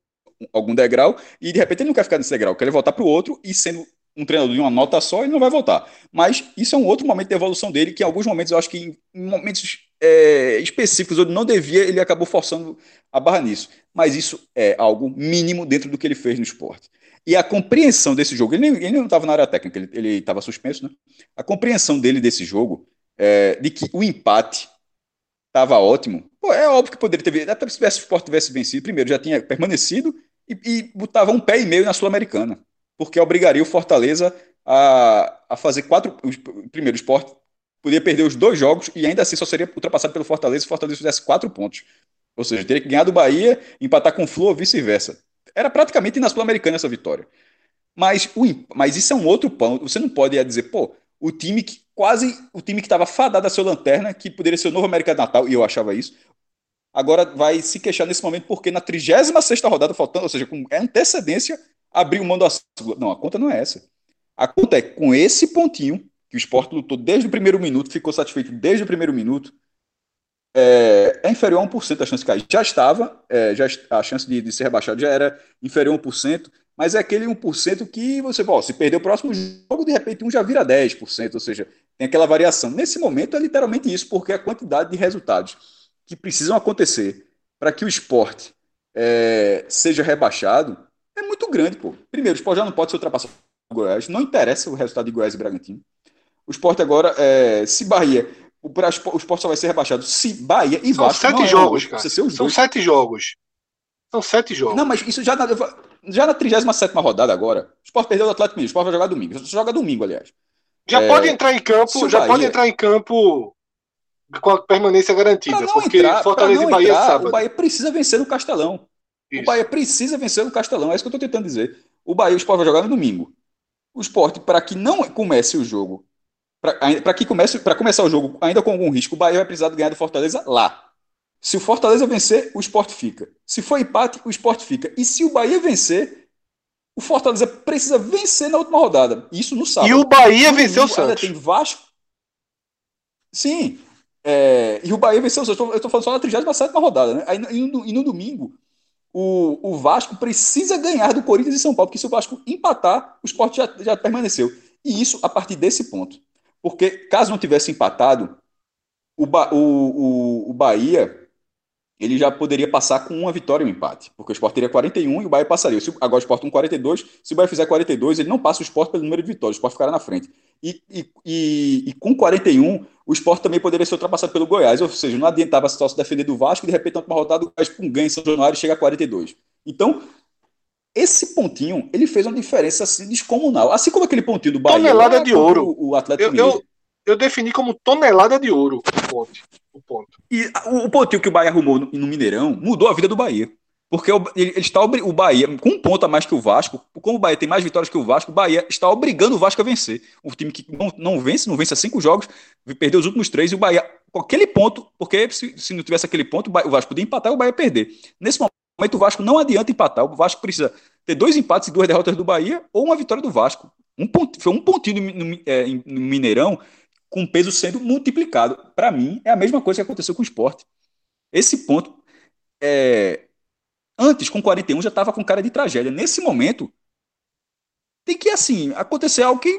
algum degrau e de repente ele não quer ficar nesse degrau, quer voltar para o outro e sendo um treinador de uma nota só, ele não vai voltar. Mas isso é um outro momento de evolução dele, que em alguns momentos eu acho que em momentos é, específicos onde não devia, ele acabou forçando a barra nisso. Mas isso é algo mínimo dentro do que ele fez no esporte. E a compreensão desse jogo, ele, ele não estava na área técnica, ele estava suspenso, né? A compreensão dele desse jogo, é, de que o empate estava ótimo, pô, é óbvio que poderia ter. Até se o esporte tivesse vencido, primeiro já tinha permanecido e, e botava um pé e meio na Sul-Americana porque obrigaria o Fortaleza a, a fazer quatro. Primeiro, o esporte poderia perder os dois jogos e ainda assim só seria ultrapassado pelo Fortaleza se o Fortaleza fizesse quatro pontos. Ou seja, teria que ganhar do Bahia, empatar com o Flu ou vice-versa. Era praticamente na Sul-Americana essa vitória. Mas, o, mas isso é um outro ponto. Você não pode dizer, pô, o time que quase. O time que estava fadado a seu lanterna, que poderia ser o novo América de Natal, e eu achava isso, agora vai se queixar nesse momento, porque na 36 rodada, faltando, ou seja, com antecedência, abriu mão da Não, a conta não é essa. A conta é com esse pontinho, que o esporte lutou desde o primeiro minuto, ficou satisfeito desde o primeiro minuto, é, é inferior a 1% a chance de cair. Já estava, é, já, a chance de, de, ser rebaixado já era inferior a 1%, mas é aquele 1% que você, se perder o próximo jogo, de repente um já vira 10%, ou seja, tem aquela variação. Nesse momento é literalmente isso, porque a quantidade de resultados que precisam acontecer para que o esporte é, seja rebaixado é muito grande, pô. Primeiro, o esporte já não pode ser ultrapassado por Goiás. Não interessa o resultado de Goiás e Bragantino. O esporte agora, é, se Bahia. O, o esporte só vai ser rebaixado se Bahia e São Vasco. Sete é jogos, cara. São dois. sete jogos. São sete jogos. Não, mas isso já na, já na 37 rodada agora. O esporte perdeu o Atlético Mineiro. O esporte vai jogar domingo. Só joga domingo, aliás. Já é, pode entrar em campo. Já Bahia... pode entrar em campo com a permanência garantida. Porque entrar, Fortaleza e Bahia entrar, sábado. O Bahia precisa vencer no Castelão. Isso. O Bahia precisa vencer no Castelão, é isso que eu estou tentando dizer. O Bahia, o Sport vai jogar no domingo. O Sport, para que não comece o jogo, para que comece, para começar o jogo ainda com algum risco, o Bahia vai precisar ganhar do Fortaleza lá. Se o Fortaleza vencer, o Sport fica. Se for empate, o Sport fica. E se o Bahia vencer, o Fortaleza precisa vencer na última rodada. Isso no sábado. E o Bahia venceu o Santos. Tem Vasco. Sim. É, e o Bahia venceu o Santos. Eu estou falando só na 37 rodada, né? Aí, e, no, e no domingo, o, o Vasco precisa ganhar do Corinthians e São Paulo, porque se o Vasco empatar, o esporte já, já permaneceu. E isso a partir desse ponto. Porque caso não tivesse empatado, o, ba o, o, o Bahia ele já poderia passar com uma vitória e um empate, porque o Sport teria 41 e o Bahia passaria. Se, agora o Sport com 42, se o Bahia fizer 42, ele não passa o Sport pelo número de vitórias, o Sport ficará na frente. E, e, e, e com 41, o Sport também poderia ser ultrapassado pelo Goiás, ou seja, não adiantava só se defender do Vasco e de repente, uma rodada, o Goiás com ganho em São Januário chega a 42. Então, esse pontinho, ele fez uma diferença assim, descomunal. Assim como aquele pontinho do Bahia. Tonelada de ouro. O, o Atlético eu, eu, eu, defini como tonelada de ouro o ponto. O ponto. E o, o pontinho que o Bahia arrumou no, no Mineirão mudou a vida do Bahia. Porque ele, ele, está o Bahia, com um ponto a mais que o Vasco, como o Bahia tem mais vitórias que o Vasco, o Bahia está obrigando o Vasco a vencer. O time que não, não vence, não vence há cinco jogos, perdeu os últimos três, e o Bahia, com aquele ponto, porque se, se não tivesse aquele ponto, o Vasco podia empatar e o Bahia perder. Nesse momento, o Vasco não adianta empatar, o Vasco precisa ter dois empates e duas derrotas do Bahia, ou uma vitória do Vasco. Um ponto, foi um pontinho no, no, é, no Mineirão, com peso sendo multiplicado. Para mim, é a mesma coisa que aconteceu com o esporte. Esse ponto é, Antes, com 41, já estava com cara de tragédia. Nesse momento, tem que, assim, acontecer algo que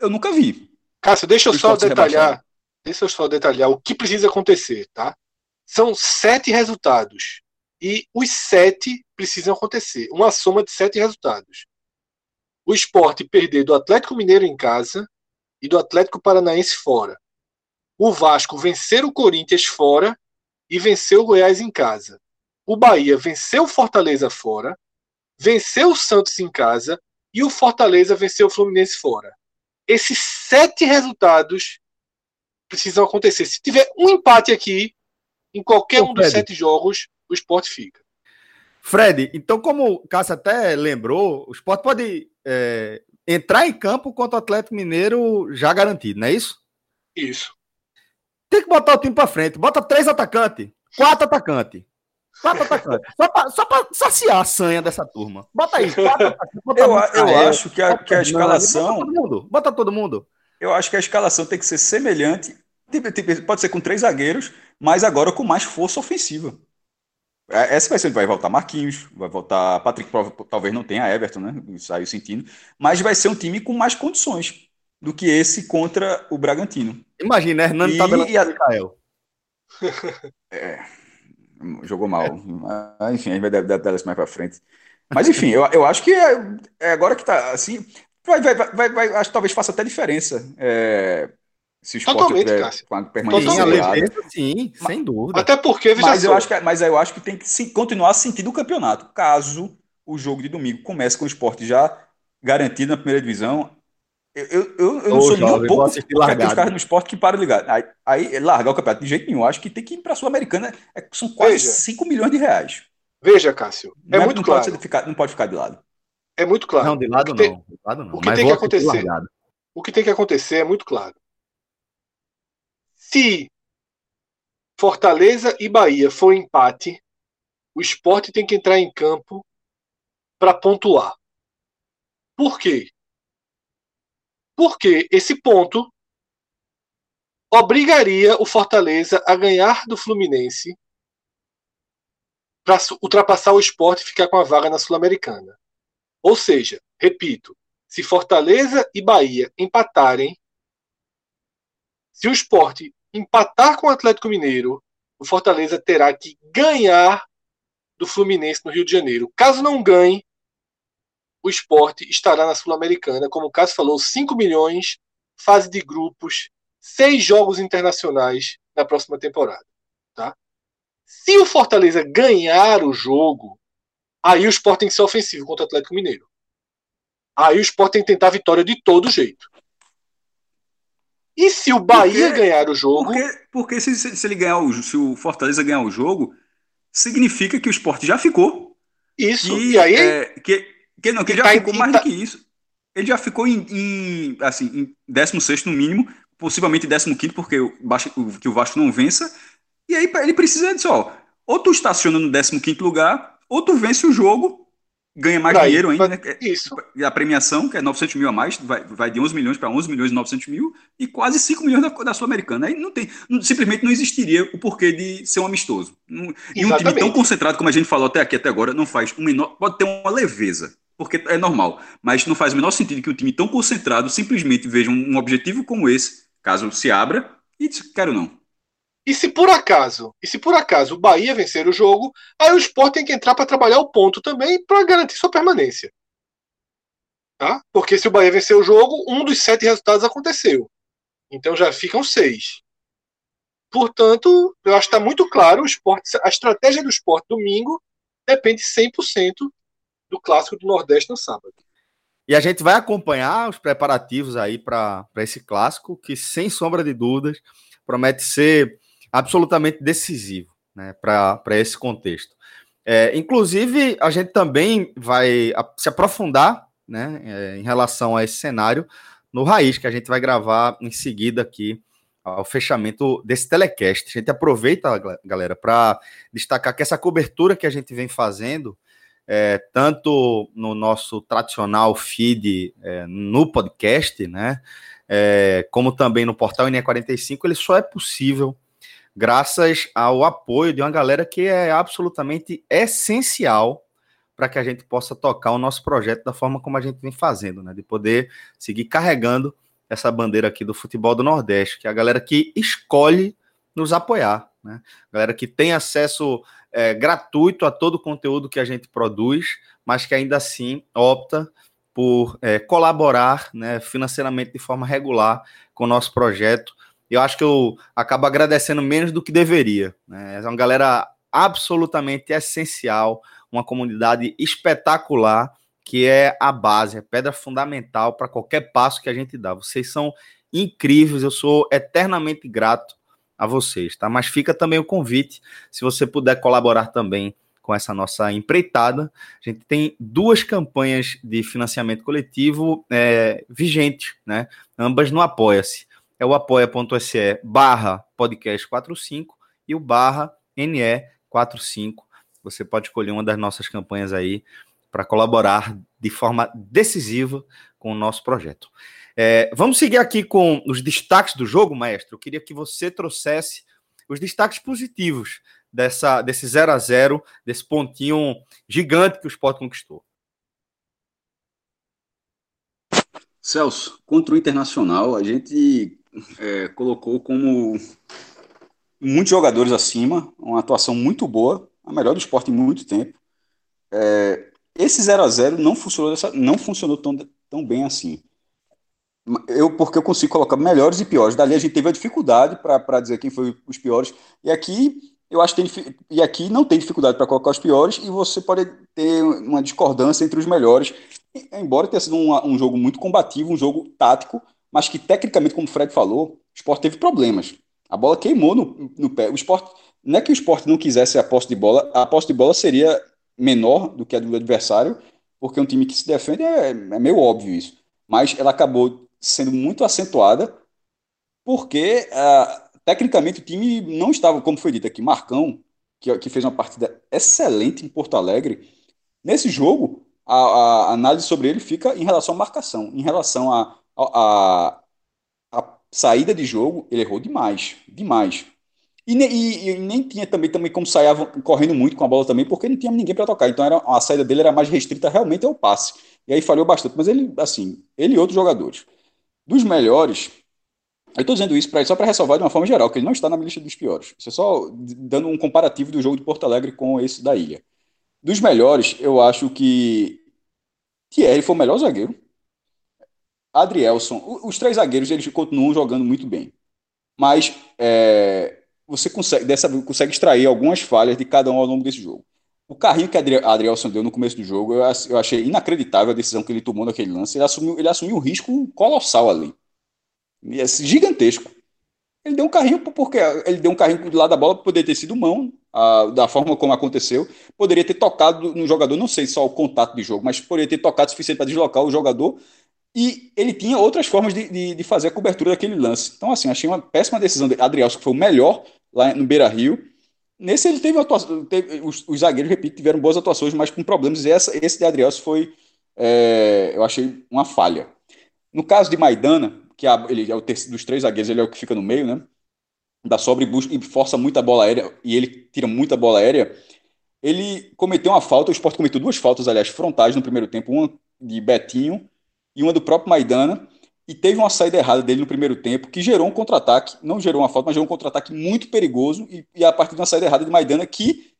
eu nunca vi. Cássio, deixa eu só detalhar. Deixa eu só detalhar o que precisa acontecer, tá? São sete resultados. E os sete precisam acontecer. Uma soma de sete resultados. O esporte perder do Atlético Mineiro em casa e do Atlético Paranaense fora. O Vasco vencer o Corinthians fora e vencer o Goiás em casa. O Bahia venceu o Fortaleza fora, venceu o Santos em casa e o Fortaleza venceu o Fluminense fora. Esses sete resultados precisam acontecer. Se tiver um empate aqui, em qualquer Ô, um dos sete jogos, o esporte fica. Fred, então, como o Cássio até lembrou, o esporte pode é, entrar em campo contra o Atlético Mineiro já garantido, não é isso? Isso. Tem que botar o time para frente. Bota três atacantes, quatro atacantes. Quatro atacantes. Só para só pra saciar a sanha dessa turma. Bota aí. Quatro atacantes, bota eu, eu acho que a, que a escalação. Bota todo, mundo, bota todo mundo. Eu acho que a escalação tem que ser semelhante. Tipo, tipo, pode ser com três zagueiros, mas agora com mais força ofensiva. É, essa vai ser, vai voltar Marquinhos, vai voltar Patrick, talvez não tenha Everton, né? Saiu sentindo, mas vai ser um time com mais condições do que esse contra o Bragantino. Imagina? Hernando e, e a... É, jogou mal. enfim, a gente vai dar, dar isso mais para frente. Mas enfim, eu, eu acho que é, é agora que tá assim, vai, vai, vai, vai, acho que talvez faça até diferença. É, se o esporte Totalmente, tiver permanência sim, sem dúvida. Até porque, mas eu, acho que, mas eu acho que tem que se, continuar sentindo o campeonato. Caso o jogo de domingo comece com o esporte já garantido na primeira divisão, eu, eu, eu, eu não sou nem um pouco os caras no esporte que param ligar. Aí, aí largar o campeonato de jeito nenhum. Acho que tem que ir para a Sul-Americana. É, são quase Veja. 5 milhões de reais. Veja, Cássio. É, é muito não claro. Pode ficar, não pode ficar de lado. É muito claro. Não, de lado não. Tem, de lado não. O que Mas tem que acontecer. O que tem que acontecer é muito claro. Se Fortaleza e Bahia for empate, o esporte tem que entrar em campo para pontuar. Por quê? Porque esse ponto obrigaria o Fortaleza a ganhar do Fluminense para ultrapassar o esporte e ficar com a vaga na Sul-Americana. Ou seja, repito, se Fortaleza e Bahia empatarem, se o esporte empatar com o Atlético Mineiro, o Fortaleza terá que ganhar do Fluminense no Rio de Janeiro. Caso não ganhe, o esporte estará na Sul-Americana, como o Cássio falou, 5 milhões, fase de grupos, seis jogos internacionais na próxima temporada. Tá? Se o Fortaleza ganhar o jogo, aí o esporte tem que ser ofensivo contra o Atlético Mineiro. Aí o esporte tem que tentar a vitória de todo jeito. E se o Bahia porque, ganhar o jogo. Porque, porque se, se, ele ganhar o, se o Fortaleza ganhar o jogo, significa que o esporte já ficou. Isso. E, e aí. É, que, que, não, que ele já tá ficou mais tá... do que isso. Ele já ficou em, em, assim, em 16 no mínimo, possivelmente 15, porque o, o, que o Vasco não vença. E aí ele precisa disso, ó. Ou tu estaciona no 15 lugar, ou tu vence o jogo ganha mais Daí, dinheiro ainda, né? Isso. A premiação, que é 900 mil a mais, vai, vai de 11 milhões para 11 milhões e 900 mil, e quase 5 milhões da, da Sul-Americana. Aí não tem, não, simplesmente não existiria o porquê de ser um amistoso. e um time tão concentrado como a gente falou até aqui, até agora, não faz um menor, pode ter uma leveza, porque é normal, mas não faz o menor sentido que um time tão concentrado simplesmente veja um, um objetivo como esse, caso se abra, e diz, quero não. E se por acaso, e se por acaso o Bahia vencer o jogo, aí o Sport tem que entrar para trabalhar o ponto também para garantir sua permanência. Tá? Porque se o Bahia vencer o jogo, um dos sete resultados aconteceu. Então já ficam seis. Portanto, eu acho que está muito claro, o esporte, a estratégia do esporte domingo depende 100% do clássico do Nordeste no sábado. E a gente vai acompanhar os preparativos aí para esse clássico, que sem sombra de dúvidas promete ser absolutamente decisivo né, para esse contexto. É, inclusive, a gente também vai se aprofundar né, é, em relação a esse cenário no Raiz, que a gente vai gravar em seguida aqui ao fechamento desse telecast. A gente aproveita, galera, para destacar que essa cobertura que a gente vem fazendo, é, tanto no nosso tradicional feed é, no podcast, né, é, como também no portal INE45, ele só é possível graças ao apoio de uma galera que é absolutamente essencial para que a gente possa tocar o nosso projeto da forma como a gente vem fazendo, né? De poder seguir carregando essa bandeira aqui do futebol do Nordeste, que é a galera que escolhe nos apoiar. né? Galera que tem acesso é, gratuito a todo o conteúdo que a gente produz, mas que ainda assim opta por é, colaborar né, financeiramente de forma regular com o nosso projeto. Eu acho que eu acabo agradecendo menos do que deveria. Né? É uma galera absolutamente essencial, uma comunidade espetacular, que é a base, a pedra fundamental para qualquer passo que a gente dá. Vocês são incríveis, eu sou eternamente grato a vocês, tá? Mas fica também o convite, se você puder colaborar também com essa nossa empreitada. A gente tem duas campanhas de financiamento coletivo é, vigentes, né? Ambas no Apoia-se. É o apoia.se barra podcast 45 e o barra NE45. Você pode escolher uma das nossas campanhas aí para colaborar de forma decisiva com o nosso projeto. É, vamos seguir aqui com os destaques do jogo, maestro. Eu queria que você trouxesse os destaques positivos dessa, desse 0 a 0 desse pontinho gigante que o Sport conquistou. Celso, contra o Internacional, a gente é, colocou como muitos jogadores acima, uma atuação muito boa, a melhor do esporte em muito tempo. É, esse 0 a 0 não funcionou, dessa, não funcionou tão, tão bem assim. Eu, porque eu consigo colocar melhores e piores. Dali a gente teve a dificuldade para dizer quem foi os piores. E aqui eu acho que tem, e aqui não tem dificuldade para colocar os piores e você pode ter uma discordância entre os melhores. Embora tenha sido um, um jogo muito combativo, um jogo tático, mas que tecnicamente, como o Fred falou, o esporte teve problemas. A bola queimou no, no pé. O esporte, não é que o esporte não quisesse a posse de bola, a posse de bola seria menor do que a do adversário, porque um time que se defende é, é meio óbvio isso. Mas ela acabou sendo muito acentuada porque uh, Tecnicamente, o time não estava, como foi dito aqui, Marcão, que, que fez uma partida excelente em Porto Alegre. Nesse jogo, a, a análise sobre ele fica em relação à marcação. Em relação a, a, a, saída de jogo, ele errou demais. Demais. E, e, e, nem tinha também, também como sair correndo muito com a bola também, porque não tinha ninguém para tocar. Então era, a saída dele era mais restrita realmente ao passe. E aí falhou bastante. Mas ele, assim, ele e outros jogadores. Dos melhores, eu estou dizendo isso pra, só para ressalvar de uma forma geral, que ele não está na lista dos piores. Isso é só dando um comparativo do jogo de Porto Alegre com esse da Ilha. Dos melhores, eu acho que Thierry foi o melhor zagueiro. Adrielson, os três zagueiros eles continuam jogando muito bem. Mas é, você consegue, dessa, consegue extrair algumas falhas de cada um ao longo desse jogo. O carrinho que Adrielson deu no começo do jogo, eu, achei inacreditável a decisão que ele tomou naquele lance. Ele assumiu, ele assumiu um risco colossal ali é gigantesco. Ele deu um carrinho porque ele deu um carrinho do lado da bola, poderia ter sido mão, a, da forma como aconteceu. Poderia ter tocado no jogador, não sei só o contato de jogo, mas poderia ter tocado suficiente para deslocar o jogador. E ele tinha outras formas de, de, de, fazer a cobertura daquele lance. Então, assim, achei uma péssima decisão de Adrielson, que foi o melhor lá no Beira Rio. Nesse ele teve, atuação, teve os, os, zagueiros, repito, tiveram boas atuações, mas com problemas. E essa, esse de Adrielson foi, é, eu achei, uma falha. No caso de Maidana, que é ele é o terceiro, dos três zagueiros, ele é o que fica no meio, né? Da sobra e, busca, e força muita bola aérea, e ele tira muita bola aérea. Ele cometeu uma falta, o Sport cometeu duas faltas, aliás, frontais no primeiro tempo, uma de Betinho e uma do próprio Maidana, e teve uma saída errada dele no primeiro tempo, que gerou um contra-ataque, não gerou uma falta, mas gerou um contra-ataque muito perigoso, e, e, a partir de uma saída errada de Maidana, que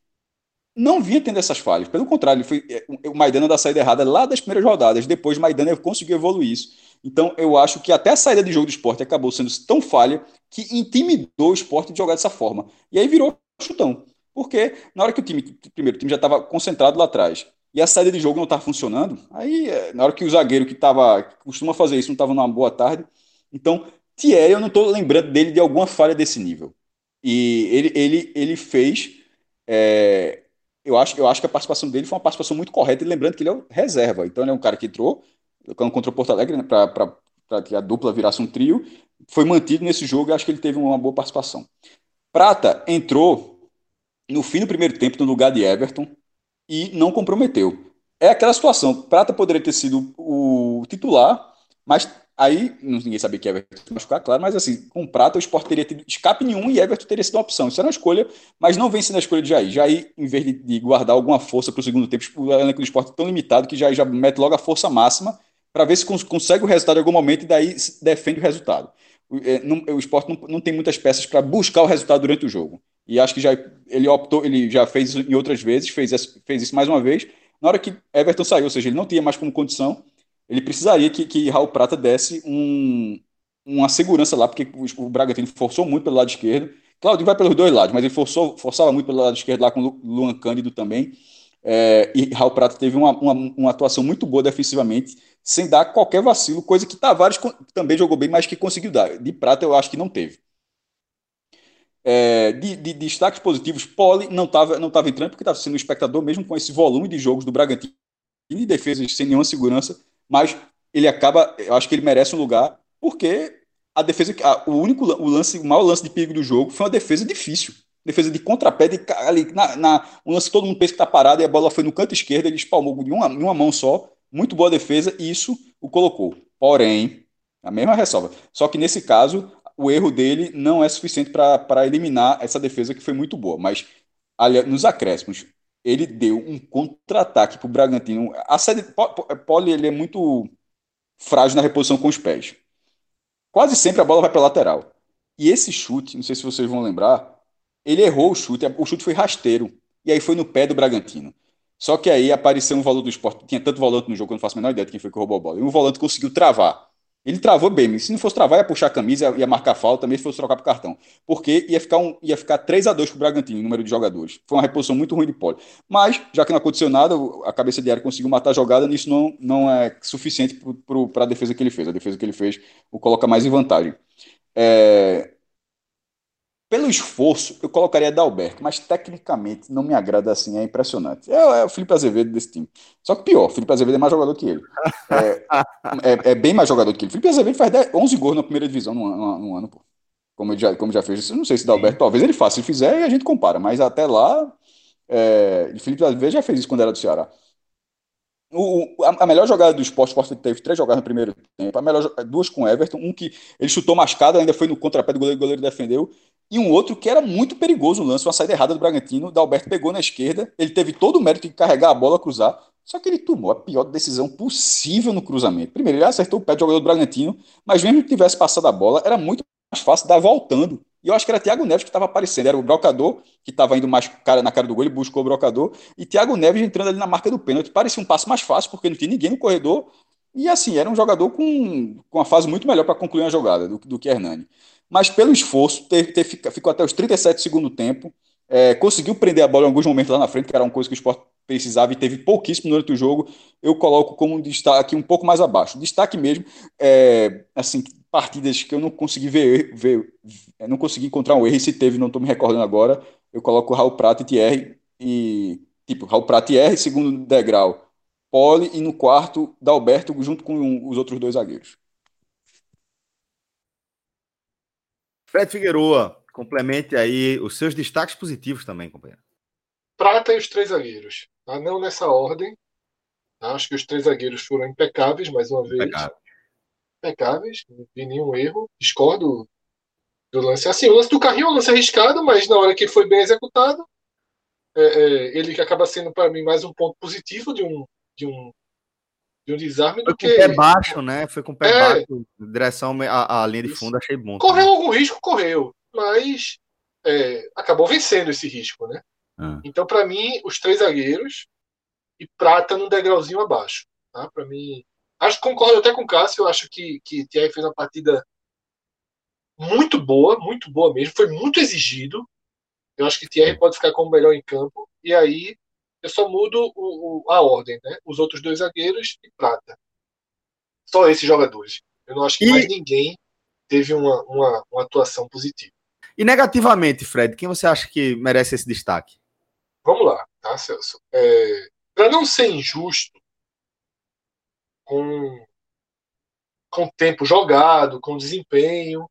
não vinha tendo essas falhas. Pelo contrário, ele foi, é, o Maidana da saída errada lá das primeiras rodadas. Depois, Maidana conseguiu evoluir isso. Então, eu acho que até a saída de jogo do esporte acabou sendo tão falha que intimidou o esporte de jogar dessa forma. E aí virou chutão. Porque na hora que o time, primeiro, o time já estava concentrado lá atrás e a saída de jogo não estava funcionando, aí é, na hora que o zagueiro que tava, costuma fazer isso não estava numa boa tarde. Então, Thierry, eu não estou lembrando dele de alguma falha desse nível. E ele, ele, ele fez. É, eu, acho, eu acho que a participação dele foi uma participação muito correta, e lembrando que ele é reserva. Então, ele é um cara que entrou contra o Porto Alegre, né, para que a dupla virasse um trio, foi mantido nesse jogo e acho que ele teve uma boa participação. Prata entrou no fim do primeiro tempo no lugar de Everton e não comprometeu. É aquela situação, Prata poderia ter sido o titular, mas aí ninguém sabia que Everton ia machucar, claro, mas assim, com Prata o Sport teria tido escape nenhum e Everton teria sido uma opção. Isso era uma escolha, mas não vem sendo a escolha de Jair. Jair, em vez de, guardar alguma força para o segundo tempo, o elenco do Sport é tão limitado que Jair já mete logo a força máxima para ver se consegue o resultado em algum momento e daí defende o resultado. O, é, não, o esporte não, não tem muitas peças para buscar o resultado durante o jogo. E acho que já ele optou, ele já fez isso em outras vezes, fez, fez isso mais uma vez. Na hora que Everton saiu, ou seja, ele não tinha mais como condição, ele precisaria que, que Raul Prata desse um, uma segurança lá, porque o, Bragantino forçou muito pelo lado esquerdo. Claudinho vai pelos dois lados, mas ele forçou, forçava muito pelo lado esquerdo lá com o Luan Cândido também. É, e Raul Prata teve uma, uma, uma, atuação muito boa defensivamente, sem dar qualquer vacilo, coisa que Tavares também jogou bem, mas que conseguiu dar. De Prata eu acho que não teve. É, de, de, de, destaques positivos, Poli não estava não tava entrando porque estava sendo espectador, mesmo com esse volume de jogos do Bragantino e defesas sem nenhuma segurança, mas ele acaba, eu acho que ele merece um lugar, porque a defesa, a, o único o lance, o maior lance de perigo do jogo foi uma defesa difícil. Defesa de contrapé, de, ali, na, na, um lance que todo mundo pensa que está parado e a bola foi no canto esquerdo, ele espalmou de uma, de uma mão só, muito boa defesa, e isso o colocou. Porém, a mesma ressalva. Só que nesse caso, o erro dele não é suficiente para eliminar essa defesa que foi muito boa. Mas ali, nos acréscimos, ele deu um contra-ataque para o Bragantino. A sede, Poli ele é muito frágil na reposição com os pés. Quase sempre a bola vai para lateral. E esse chute, não sei se vocês vão lembrar, ele errou o chute, o chute foi rasteiro. E aí foi no pé do Bragantino. Só que aí apareceu um volante do esporte, tinha tanto volante no jogo que eu não faço a menor ideia de quem foi que roubou a bola. E um volante conseguiu travar. Ele travou bem, se não fosse travar, ia puxar a camisa, ia marcar falta, também se fosse trocar pro cartão. Porque ia ficar, um, ia ficar 3 a 2 pro Bragantino, número de jogadores. Foi uma reposição muito ruim de pole. Mas, já que não aconteceu nada, a cabeça de área conseguiu matar a jogada, nisso não, não é suficiente para a defesa que ele fez. A defesa que ele fez o coloca mais em vantagem. É, pelo esforço, eu colocaria Dalberto, mas tecnicamente não me agrada assim, é impressionante. É, é o Felipe Azevedo desse time. Só que pior, Felipe Azevedo é mais jogador que ele. É, é, é bem mais jogador que ele. Felipe Azevedo faz 10, 11 gols na primeira divisão no, no, no ano, pô. Como, ele já, como já fez. Não sei se Dalberto, talvez ele faça. Se fizer, a gente compara. Mas até lá, é, Felipe Azevedo já fez isso quando era do Ceará. O, a, a, melhor jogada do esporte, o esporte teve três jogadas no primeiro tempo, a melhor, duas com Everton, um que ele chutou mascado, ainda foi no contrapé do goleiro, o goleiro defendeu, e um outro que era muito perigoso o lance, uma saída errada do Bragantino, o Dalberto pegou na esquerda, ele teve todo o mérito de carregar a bola, cruzar, só que ele tomou a pior decisão possível no cruzamento. Primeiro, ele acertou o pé do jogador do Bragantino, mas mesmo que tivesse passado a bola, era muito mais fácil dar voltando. E eu acho que era Thiago Neves que estava aparecendo, era o brocador que estava indo mais cara na cara do gol, ele buscou o brocador, e Thiago Neves entrando ali na marca do pênalti. Parecia um passo mais fácil, porque não tinha ninguém no corredor, e assim, era um jogador com, com uma fase muito melhor para concluir a jogada do, do que Hernani mas pelo esforço, ter, ter, ficou até os 37 segundo tempo, é, conseguiu prender a bola em alguns momentos lá na frente, que era uma coisa que o esporte precisava e teve pouquíssimo durante o jogo, eu coloco como destaque um pouco mais abaixo. Destaque mesmo, é, assim, partidas que eu não consegui ver, ver é, não consegui encontrar um erro, se teve, não estou me recordando agora, eu coloco Raul Prata e Thierry, e, tipo, Raul Prata e Thierry, segundo degrau, Pole, e no quarto, Dalberto, junto com os outros dois zagueiros. Fred Figueroa, complemente aí os seus destaques positivos também, companheiro. Prata e os três zagueiros. Tá? Não nessa ordem. Tá? Acho que os três zagueiros foram impecáveis, mais uma vez. Impecáveis. Impecáveis, não vi nenhum erro. Discordo do lance. Assim, o lance do carrinho é um lance arriscado, mas na hora que foi bem executado, é, é, ele acaba sendo para mim mais um ponto positivo de um, de um de um desarme Foi do que. Com o pé baixo, né? Foi com o pé é... baixo, direção à, à linha de fundo, achei bom. Correu algum risco, correu, mas é, acabou vencendo esse risco, né? Ah. Então, para mim, os três zagueiros e Prata num degrauzinho abaixo. Tá? Para mim, acho que concordo até com o Cássio. Eu acho que que Thierry fez uma partida muito boa, muito boa mesmo. Foi muito exigido. Eu acho que Thierry pode ficar como melhor em campo. E aí eu só mudo o, o, a ordem, né? Os outros dois zagueiros e prata. Só esses jogadores. Eu não acho que e... mais ninguém teve uma, uma, uma atuação positiva. E negativamente, Fred, quem você acha que merece esse destaque? Vamos lá, tá, Celso? É, Para não ser injusto com com tempo jogado, com desempenho,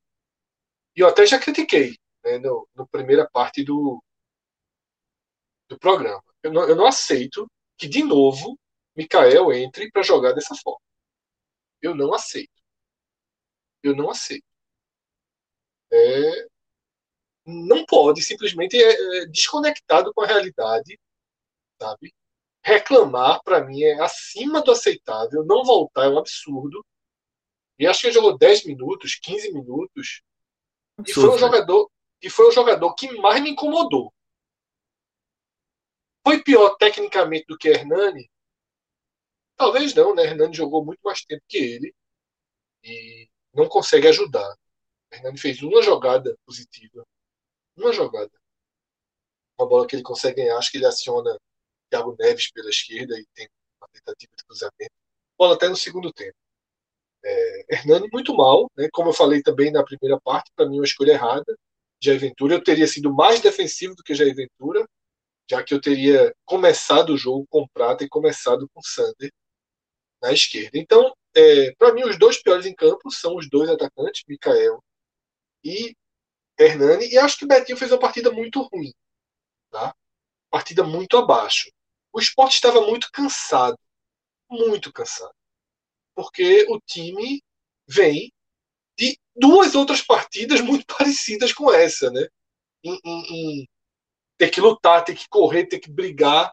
e eu até já critiquei né, no, no primeira parte do, do programa. Eu não, eu não aceito que, de novo, Mikael entre para jogar dessa forma. Eu não aceito. Eu não aceito. É, não pode simplesmente é, é, desconectado com a realidade, sabe? Reclamar para mim é acima do aceitável, não voltar é um absurdo. E acho que ele jogou 10 minutos, 15 minutos. Absurdo, e foi um jogador e foi o jogador que mais me incomodou. Foi pior tecnicamente do que Hernani? Talvez não, né? Hernani jogou muito mais tempo que ele e não consegue ajudar. Hernani fez uma jogada positiva. Uma jogada. Uma bola que ele consegue ganhar, acho que ele aciona Thiago Neves pela esquerda e tem uma tentativa de cruzamento. Bola até no segundo tempo. É, Hernani muito mal, né? como eu falei também na primeira parte, para mim uma escolha errada. Jair Ventura, eu teria sido mais defensivo do que Jair Ventura, já que eu teria começado o jogo com Prata e começado com Sander na esquerda. Então, é, para mim, os dois piores em campo são os dois atacantes, Mikael e Hernani, e acho que o Betinho fez uma partida muito ruim. Tá? Partida muito abaixo. O esporte estava muito cansado. Muito cansado porque o time vem de duas outras partidas muito parecidas com essa, né? Em, em, ter que lutar, ter que correr, ter que brigar.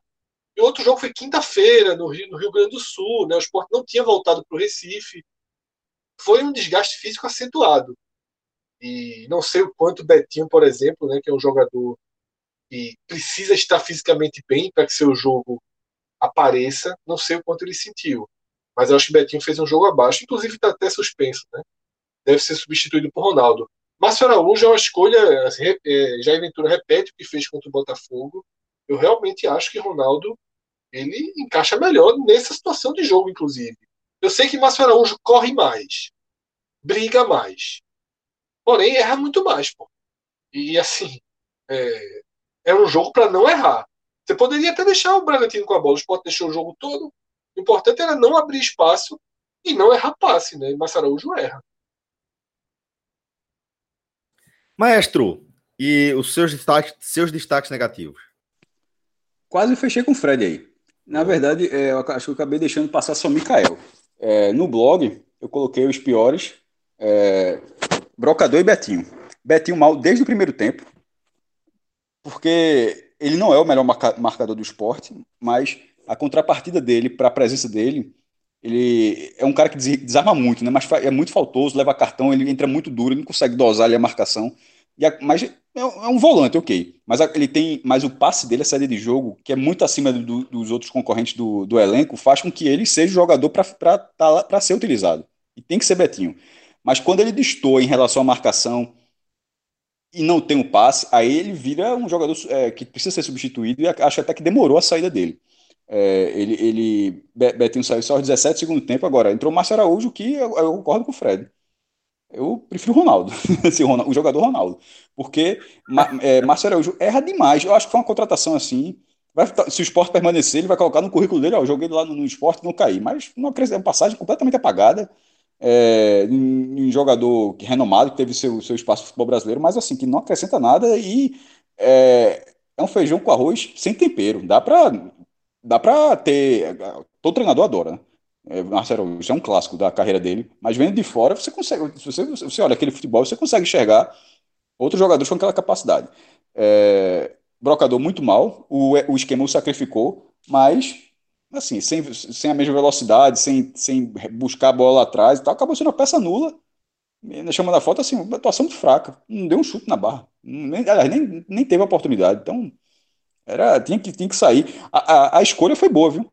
E outro jogo foi quinta-feira, no Rio, no Rio Grande do Sul, né? O esporte não tinha voltado para o Recife. Foi um desgaste físico acentuado. E não sei o quanto Betinho, por exemplo, né, que é um jogador que precisa estar fisicamente bem para que seu jogo apareça, não sei o quanto ele sentiu. Mas eu acho que Betinho fez um jogo abaixo, inclusive está até suspenso, né? Deve ser substituído por Ronaldo. Márcio Araújo é uma escolha. Assim, é, Jair Ventura repete o que fez contra o Botafogo. Eu realmente acho que Ronaldo ele encaixa melhor nessa situação de jogo, inclusive. Eu sei que Márcio Araújo corre mais, briga mais, porém erra muito mais, pô. E assim, é, é um jogo para não errar. Você poderia até deixar o Bragantino com a bola, o Sport deixou o jogo todo, o importante era não abrir espaço e não errar passe, né? E Massaraújo erra. Maestro, e os seus destaques, seus destaques negativos? Quase fechei com o Fred aí. Na verdade, é, eu acho que eu acabei deixando passar só Mikael. É, no blog, eu coloquei os piores é, Brocador e Betinho. Betinho mal desde o primeiro tempo, porque ele não é o melhor marca, marcador do esporte, mas a contrapartida dele para a presença dele, ele é um cara que desarma muito, né? Mas é muito faltoso, leva cartão, ele entra muito duro, ele não consegue dosar ali a marcação. E a, mas é, é, um volante, ok. Mas ele tem, mas o passe dele, a saída de jogo, que é muito acima do, dos outros concorrentes do, do, elenco, faz com que ele seja jogador para tá, ser utilizado. E tem que ser Betinho. Mas quando ele destoa em relação à marcação e não tem o passe, aí ele vira um jogador é, que precisa ser substituído e acho até que demorou a saída dele. É, ele, ele, Betinho saiu só aos 17 segundo tempo, agora entrou Márcio Araújo, que eu, eu, concordo com o Fred. Eu prefiro o Ronaldo, assim, o jogador Ronaldo, porque é, Márcio Araújo erra demais. Eu acho que foi uma contratação assim. Vai, se o esporte permanecer, ele vai colocar no currículo dele, ó, joguei lá no, no esporte não caí. Mas uma, uma passagem completamente apagada. É, um, jogador renomado, que teve seu, seu espaço no futebol brasileiro, mas assim, que não acrescenta nada e é, é um feijão com arroz sem tempero. Dá para dá pra ter. Todo treinador adora, né? É, Marcelo, isso é um clássico da carreira dele, mas vendo de fora, você consegue. Se você, você olha aquele futebol, você consegue enxergar outros jogadores com aquela capacidade. É, brocador muito mal, o, o esquema o sacrificou, mas assim, sem, sem a mesma velocidade, sem, sem buscar a bola atrás e tal, acabou sendo uma peça nula. Chamando a foto, assim, uma atuação muito fraca. Não deu um chute na barra. Nem, nem, nem teve oportunidade. Então, era, tinha, que, tinha que sair. A, a, a escolha foi boa, viu?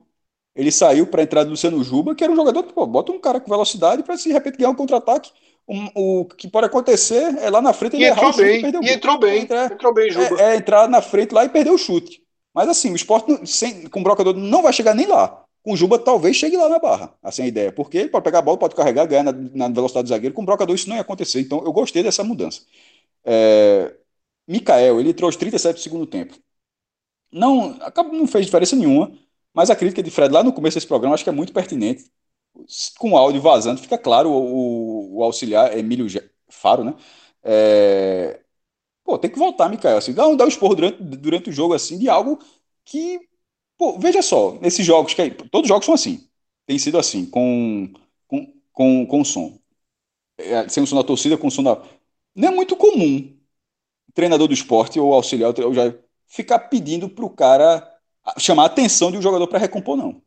Ele saiu para a entrada do Luciano Juba, que era um jogador, pô, bota um cara com velocidade para se de repente ganhar um contra-ataque. Um, o que pode acontecer é lá na frente ele e entrou bem, chute, e entrou bem, entrar, entrou bem, Juba. É, é, entrar na frente lá e perder o chute. Mas assim, o esporte sem, com o brocador não vai chegar nem lá. Com o Juba talvez chegue lá na barra, assim a ideia. Porque ele pode pegar a bola, pode carregar, ganhar na, na velocidade do zagueiro. Com o brocador isso não ia acontecer. Então eu gostei dessa mudança. É, Mikael, ele entrou aos 37 do segundo tempo não, não fez diferença nenhuma, mas a crítica de Fred lá no começo desse programa acho que é muito pertinente. Com o áudio vazando, fica claro o, o auxiliar Emílio Faro, né? É... Pô, tem que voltar, Mikael. Assim, dá, dá um esporro durante, durante o jogo assim, de algo que. Pô, veja só, nesses jogos, que todos os jogos são assim. Tem sido assim, com, com, com, com o som. É, sem o som da torcida, com o som da. Não é muito comum treinador do esporte ou auxiliar, ou já ficar pedindo para o cara chamar a atenção de um jogador para recompor, não.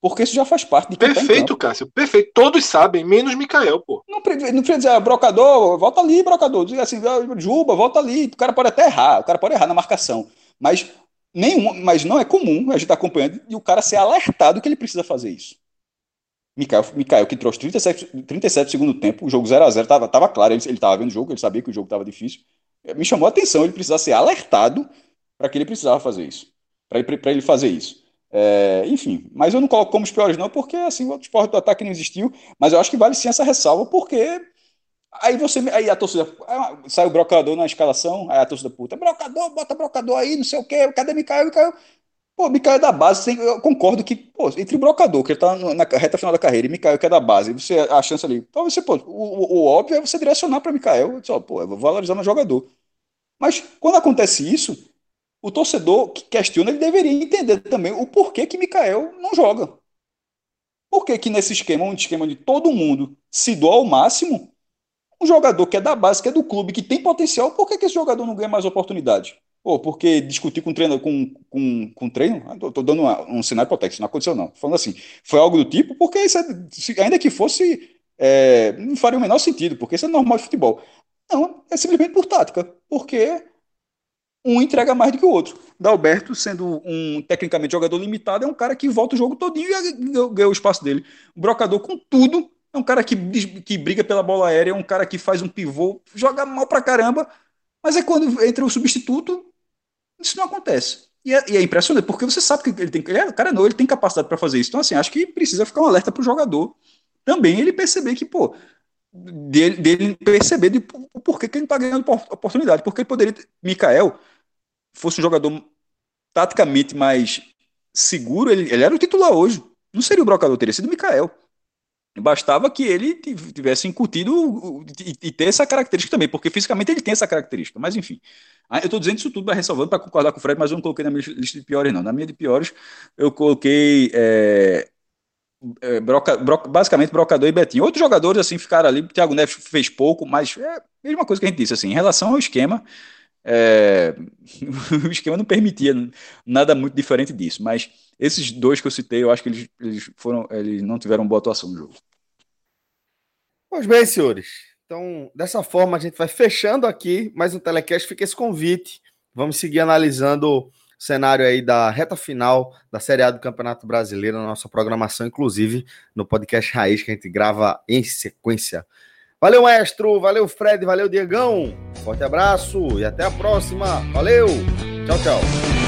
Porque isso já faz parte de quem tá Perfeito, tá Cássio. Perfeito. Todos sabem, menos Mikael, pô. Não, não precisa dizer, ah, brocador, volta ali, brocador. Diz assim, ah, Juba, volta ali. O cara pode até errar, o cara pode errar na marcação. Mas nenhum, mas não é comum a gente estar tá acompanhando e o cara ser alertado que ele precisa fazer isso. Mikael, Mikael que trouxe 37, 37 segundo tempo, o jogo 0x0 tava, tava claro, ele, ele tava vendo o jogo, ele sabia que o jogo tava difícil. Me chamou a atenção, ele precisava ser alertado para que ele precisava fazer isso. Para ele, ele fazer isso. É, enfim, mas eu não coloco como os piores, não, porque assim, o esporte do ataque não existiu, mas eu acho que vale sim essa ressalva, porque aí você. Aí a torcida. Ah, sai o brocador na escalação, aí a torcida puta, brocador, bota brocador aí, não sei o quê, cadê Mikael? Mikael. Pô, Mikael é da base, eu concordo que, pô, entre o brocador, que ele tá na reta final da carreira, e Mikael, que é da base, você a chance ali. Então você, pô, o, o, óbvio é você direcionar para Mikael, só, pô, eu vou valorizar no jogador. Mas quando acontece isso, o torcedor que questiona, ele deveria entender também o porquê que Mikael não joga. Por que, que nesse esquema, um esquema de todo mundo se doa ao máximo, um jogador que é da base, que é do clube, que tem potencial, por que, que esse jogador não ganha mais oportunidade? Ou porque discutir com treino, com, com, com treino, estou dando uma, um cenário hipotético, não aconteceu não. Falando assim, foi algo do tipo, porque isso é, ainda que fosse, é, não faria o menor sentido, porque isso é normal de futebol. Não, é simplesmente por tática, porque um entrega mais do que o outro. Dalberto, sendo um tecnicamente jogador limitado, é um cara que volta o jogo todinho e ganhou o espaço dele. O Brocador, com tudo, é um cara que, que briga pela bola aérea, é um cara que faz um pivô, joga mal pra caramba, mas é quando entra o substituto, isso não acontece. E é, e é impressionante, porque você sabe que ele tem. Ele é, cara, não, ele tem capacidade para fazer isso. Então, assim, acho que precisa ficar um alerta pro jogador também ele perceber que, pô, dele, dele perceber de, o porquê que ele não tá ganhando oportunidade. Porque ele poderia. Mikael fosse um jogador taticamente mais seguro, ele, ele era o titular hoje. Não seria o brocador, teria sido o Mikael. Bastava que ele tivesse incutido e ter essa característica também, porque fisicamente ele tem essa característica. Mas enfim, ah, eu estou dizendo isso tudo para ressalvando, para concordar com o Fred, mas eu não coloquei na minha lista de piores, não. Na minha de piores, eu coloquei é, é, broca, broca, basicamente Brocador e Betinho. Outros jogadores assim ficaram ali. Thiago Neves fez pouco, mas é a mesma coisa que a gente disse. Assim, em relação ao esquema, é, o esquema não permitia nada muito diferente disso, mas esses dois que eu citei, eu acho que eles, eles foram, eles não tiveram boa atuação no jogo. Pois bem, senhores. Então, dessa forma, a gente vai fechando aqui mais um telecast. Fica esse convite. Vamos seguir analisando cenário aí da reta final da Série A do Campeonato Brasileiro, na nossa programação, inclusive no podcast Raiz, que a gente grava em sequência. Valeu, maestro. Valeu, Fred. Valeu, Diegão. Forte abraço e até a próxima. Valeu. Tchau, tchau.